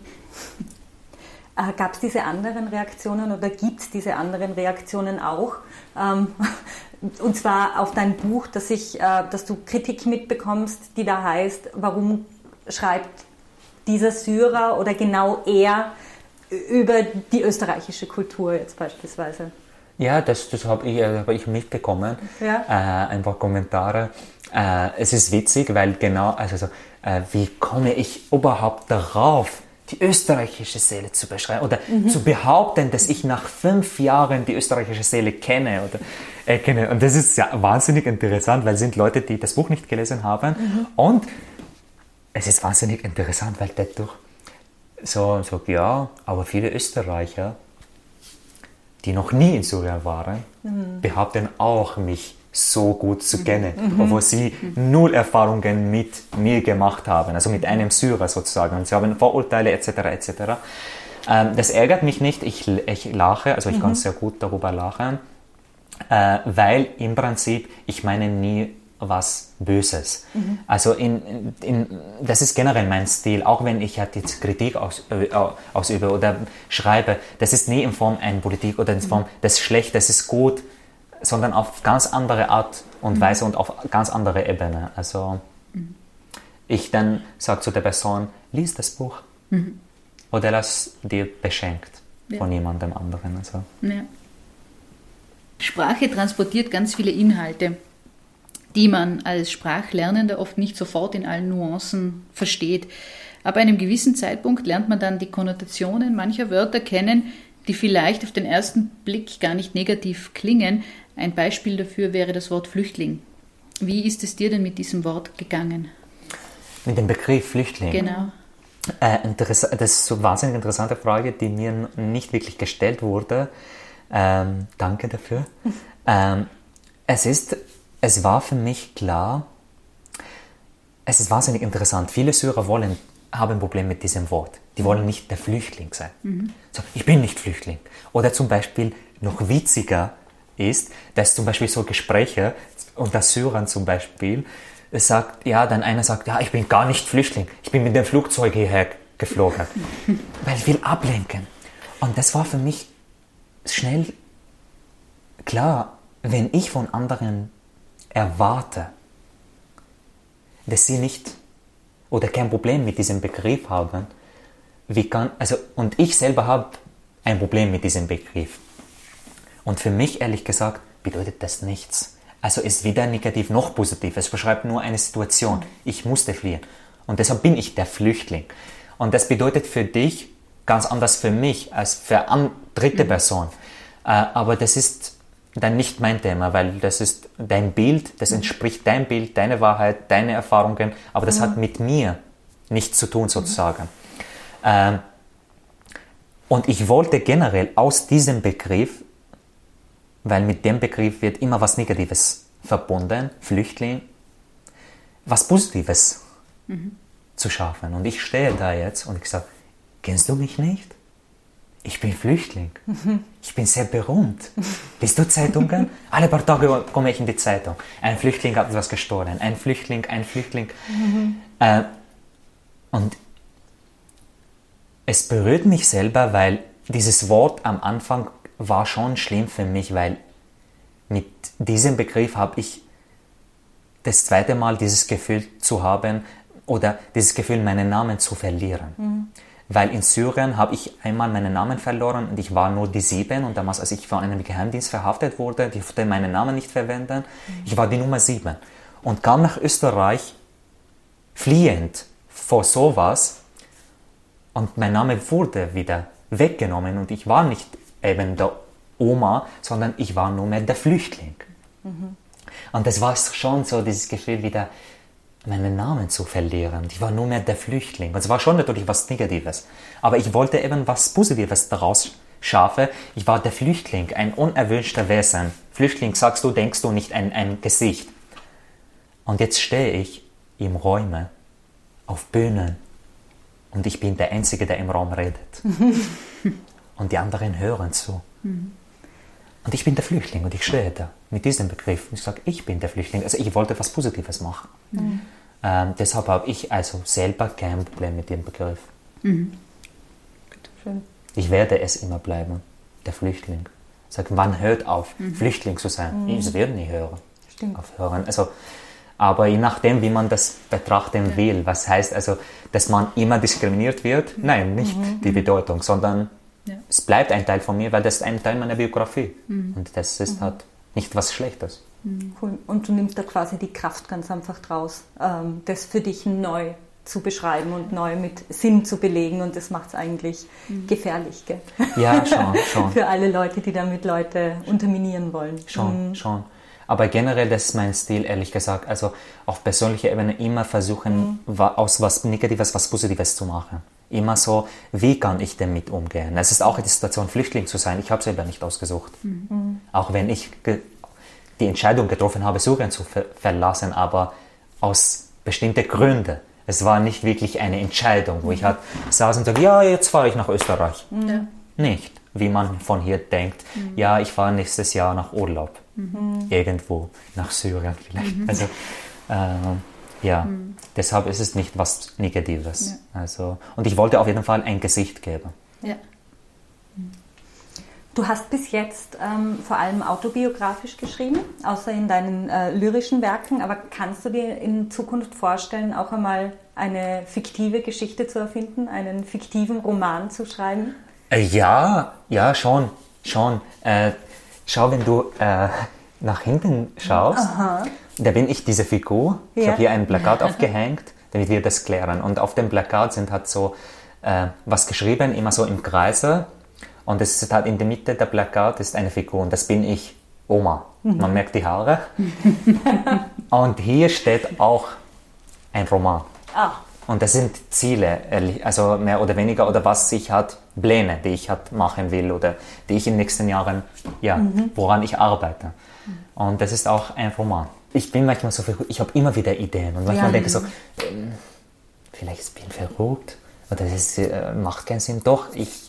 Äh, Gab es diese anderen Reaktionen oder gibt es diese anderen Reaktionen auch? Ähm, und zwar auf dein Buch, dass, ich, äh, dass du Kritik mitbekommst, die da heißt, warum schreibt dieser Syrer oder genau er über die österreichische Kultur jetzt beispielsweise? Ja, das, das habe ich, hab ich mitbekommen. Ja. Äh, einfach Kommentare. Äh, es ist witzig, weil genau, also so, äh, wie komme ich überhaupt darauf, die österreichische Seele zu beschreiben oder mhm. zu behaupten, dass ich nach fünf Jahren die österreichische Seele kenne oder äh, kenne. Und das ist ja wahnsinnig interessant, weil es sind Leute, die das Buch nicht gelesen haben mhm. und es ist wahnsinnig interessant, weil dadurch so sagt, ja, aber viele Österreicher, die noch nie in Syrien waren, mhm. behaupten auch, mich so gut zu kennen, mhm. obwohl sie mhm. null Erfahrungen mit mir gemacht haben, also mit einem Syrer sozusagen. Und sie haben Vorurteile etc. etc. Ähm, das ärgert mich nicht, ich, ich lache, also ich kann mhm. sehr gut darüber lachen, äh, weil im Prinzip ich meine nie was Böses. Mhm. Also in, in, das ist generell mein Stil, auch wenn ich halt jetzt Kritik aus, äh, ausübe oder schreibe, das ist nie in Form einer Politik oder in Form, mhm. das ist schlecht, das ist gut, sondern auf ganz andere Art und mhm. Weise und auf ganz andere Ebene. Also ich dann sage zu der Person, lies das Buch mhm. oder lass dir beschenkt ja. von jemandem anderen. Also. Ja. Sprache transportiert ganz viele Inhalte die man als Sprachlernender oft nicht sofort in allen Nuancen versteht. Ab einem gewissen Zeitpunkt lernt man dann die Konnotationen mancher Wörter kennen, die vielleicht auf den ersten Blick gar nicht negativ klingen. Ein Beispiel dafür wäre das Wort Flüchtling. Wie ist es dir denn mit diesem Wort gegangen? Mit dem Begriff Flüchtling? Genau. Äh, das ist eine wahnsinnig interessante Frage, die mir nicht wirklich gestellt wurde. Ähm, danke dafür. ähm, es ist es war für mich klar, es ist wahnsinnig interessant. Viele Syrer wollen, haben ein Problem mit diesem Wort. Die wollen nicht der Flüchtling sein. Mhm. So, ich bin nicht Flüchtling. Oder zum Beispiel noch witziger ist, dass zum Beispiel so Gespräche unter Syrern zum Beispiel sagt, ja, dann einer sagt, ja, ich bin gar nicht Flüchtling. Ich bin mit dem Flugzeug hierher geflogen, weil ich will ablenken. Und das war für mich schnell klar, wenn ich von anderen erwarte, dass sie nicht oder kein Problem mit diesem Begriff haben, wie kann, also, und ich selber habe ein Problem mit diesem Begriff. Und für mich, ehrlich gesagt, bedeutet das nichts. Also ist weder negativ noch positiv. Es beschreibt nur eine Situation. Ich musste fliehen. Und deshalb bin ich der Flüchtling. Und das bedeutet für dich ganz anders für mich als für eine dritte. Person. Äh, aber das ist dann nicht mein Thema, weil das ist dein Bild, das mhm. entspricht dein Bild, deine Wahrheit, deine Erfahrungen, aber das mhm. hat mit mir nichts zu tun sozusagen. Mhm. Ähm, und ich wollte generell aus diesem Begriff, weil mit dem Begriff wird immer was Negatives verbunden, Flüchtling, was Positives mhm. zu schaffen. Und ich stehe da jetzt und ich sage, kennst du mich nicht? Ich bin Flüchtling. Ich bin sehr berühmt. Bist du Zeitungen? Alle paar Tage komme ich in die Zeitung. Ein Flüchtling hat etwas gestohlen. Ein Flüchtling, ein Flüchtling. Mhm. Äh, und es berührt mich selber, weil dieses Wort am Anfang war schon schlimm für mich, weil mit diesem Begriff habe ich das zweite Mal dieses Gefühl zu haben oder dieses Gefühl, meinen Namen zu verlieren. Mhm. Weil in Syrien habe ich einmal meinen Namen verloren und ich war nur die sieben und damals, als ich von einem Geheimdienst verhaftet wurde, die durfte meinen Namen nicht verwenden. Ich war die Nummer sieben und kam nach Österreich fliehend vor sowas und mein Name wurde wieder weggenommen und ich war nicht eben der Oma, sondern ich war nur mehr der Flüchtling. Mhm. Und das war schon so dieses Gefühl wieder, meinen Namen zu verlieren. Ich war nur mehr der Flüchtling. Und es war schon natürlich was Negatives. Aber ich wollte eben was Positives daraus Schafe. Ich war der Flüchtling, ein unerwünschter Wesen. Flüchtling, sagst du, denkst du nicht ein, ein Gesicht. Und jetzt stehe ich im Räume, auf Bühnen und ich bin der Einzige, der im Raum redet. und die anderen hören zu. Und ich bin der Flüchtling und ich stehe da mit diesem Begriff. Ich sage, ich bin der Flüchtling. Also ich wollte etwas Positives machen. Mhm. Ähm, deshalb habe ich also selber kein Problem mit dem Begriff. Mhm. Ich werde es immer bleiben, der Flüchtling. Sag, man hört auf, mhm. Flüchtling zu sein. Mhm. Ich werde nie hören. Stimmt. Aufhören. Also, aber je nachdem, wie man das betrachten ja. will, was heißt also, dass man immer diskriminiert wird? Mhm. Nein, nicht mhm. die Bedeutung, sondern ja. es bleibt ein Teil von mir, weil das ist ein Teil meiner Biografie. Mhm. Und das ist mhm. halt nicht was Schlechtes. Cool. Und du nimmst da quasi die Kraft ganz einfach draus, ähm, das für dich neu zu beschreiben und neu mit Sinn zu belegen und das macht es eigentlich mhm. gefährlich, gell? Ja, schon, schon. Für alle Leute, die damit Leute unterminieren wollen. Schon, mhm. schon. Aber generell, das ist mein Stil, ehrlich gesagt. Also auf persönlicher Ebene immer versuchen, mhm. aus was Negatives was Positives zu machen. Immer so, wie kann ich damit umgehen? Es ist auch die Situation, Flüchtling zu sein. Ich habe selber nicht ausgesucht. Mhm. Auch wenn ich die Entscheidung getroffen habe, Syrien zu ver verlassen, aber aus bestimmten Gründen. Es war nicht wirklich eine Entscheidung, wo ich halt saß und sagte, ja, jetzt fahre ich nach Österreich. Ja. Nicht, wie man von hier denkt, mhm. ja, ich fahre nächstes Jahr nach Urlaub. Mhm. Irgendwo, nach Syrien vielleicht. Mhm. Also, äh, ja, mhm. deshalb ist es nicht was Negatives. Ja. Also, und ich wollte auf jeden Fall ein Gesicht geben. Ja. Du hast bis jetzt ähm, vor allem autobiografisch geschrieben, außer in deinen äh, lyrischen Werken. Aber kannst du dir in Zukunft vorstellen, auch einmal eine fiktive Geschichte zu erfinden, einen fiktiven Roman zu schreiben? Äh, ja, ja, schon, schon. Äh, schau, wenn du äh, nach hinten schaust, Aha. da bin ich diese Figur. Ja. Ich habe hier ein Plakat aufgehängt, damit wir das klären. Und auf dem Plakat sind halt so äh, was geschrieben, immer so im Kreise und es ist halt in der Mitte der Plakat ist eine Figur und das bin ich, Oma. Man merkt die Haare. und hier steht auch ein Roman. Ah. Und das sind Ziele, also mehr oder weniger, oder was ich halt Pläne, die ich halt machen will oder die ich in den nächsten Jahren, ja, mhm. woran ich arbeite. Und das ist auch ein Roman. Ich bin manchmal so verrückt, ich habe immer wieder Ideen und manchmal ja. denke ich so, äh, vielleicht bin ich verrückt oder das äh, macht keinen Sinn. Doch, ich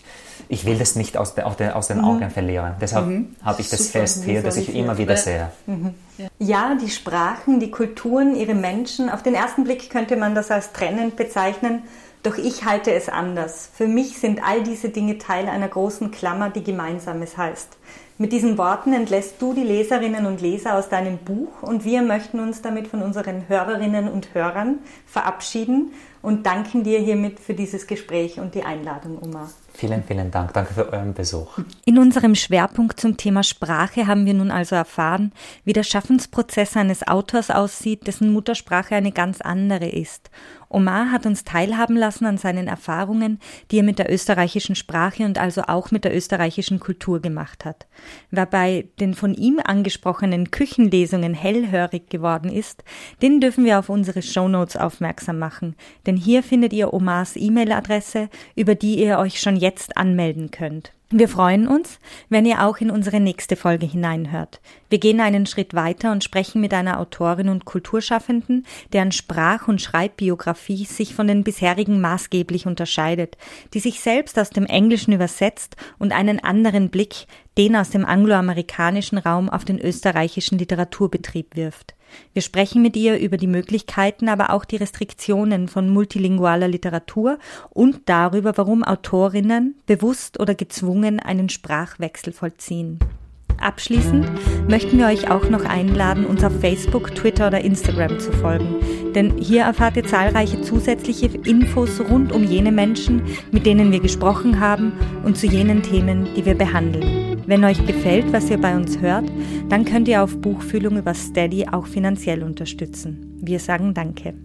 ich will das nicht aus, de, aus den mhm. Augen verlieren. Deshalb mhm. habe ich das Super, fest hier, dass ich immer wieder sehe. Mhm. Ja, die Sprachen, die Kulturen, ihre Menschen. Auf den ersten Blick könnte man das als trennend bezeichnen. Doch ich halte es anders. Für mich sind all diese Dinge Teil einer großen Klammer, die Gemeinsames heißt. Mit diesen Worten entlässt du die Leserinnen und Leser aus deinem Buch und wir möchten uns damit von unseren Hörerinnen und Hörern verabschieden und danken dir hiermit für dieses Gespräch und die Einladung, Oma. Vielen, vielen Dank. Danke für euren Besuch. In unserem Schwerpunkt zum Thema Sprache haben wir nun also erfahren, wie der Schaffensprozess eines Autors aussieht, dessen Muttersprache eine ganz andere ist Omar hat uns teilhaben lassen an seinen Erfahrungen, die er mit der österreichischen Sprache und also auch mit der österreichischen Kultur gemacht hat. Wer bei den von ihm angesprochenen Küchenlesungen hellhörig geworden ist, den dürfen wir auf unsere Shownotes aufmerksam machen, denn hier findet ihr Omars E-Mail-Adresse, über die ihr euch schon jetzt anmelden könnt. Wir freuen uns, wenn ihr auch in unsere nächste Folge hineinhört. Wir gehen einen Schritt weiter und sprechen mit einer Autorin und Kulturschaffenden, deren Sprach- und Schreibbiografie sich von den bisherigen maßgeblich unterscheidet, die sich selbst aus dem Englischen übersetzt und einen anderen Blick, den aus dem angloamerikanischen Raum auf den österreichischen Literaturbetrieb wirft. Wir sprechen mit ihr über die Möglichkeiten, aber auch die Restriktionen von multilingualer Literatur und darüber, warum Autorinnen bewusst oder gezwungen einen Sprachwechsel vollziehen. Abschließend möchten wir euch auch noch einladen, uns auf Facebook, Twitter oder Instagram zu folgen. Denn hier erfahrt ihr zahlreiche zusätzliche Infos rund um jene Menschen, mit denen wir gesprochen haben und zu jenen Themen, die wir behandeln. Wenn euch gefällt, was ihr bei uns hört, dann könnt ihr auf Buchfühlung über Steady auch finanziell unterstützen. Wir sagen Danke.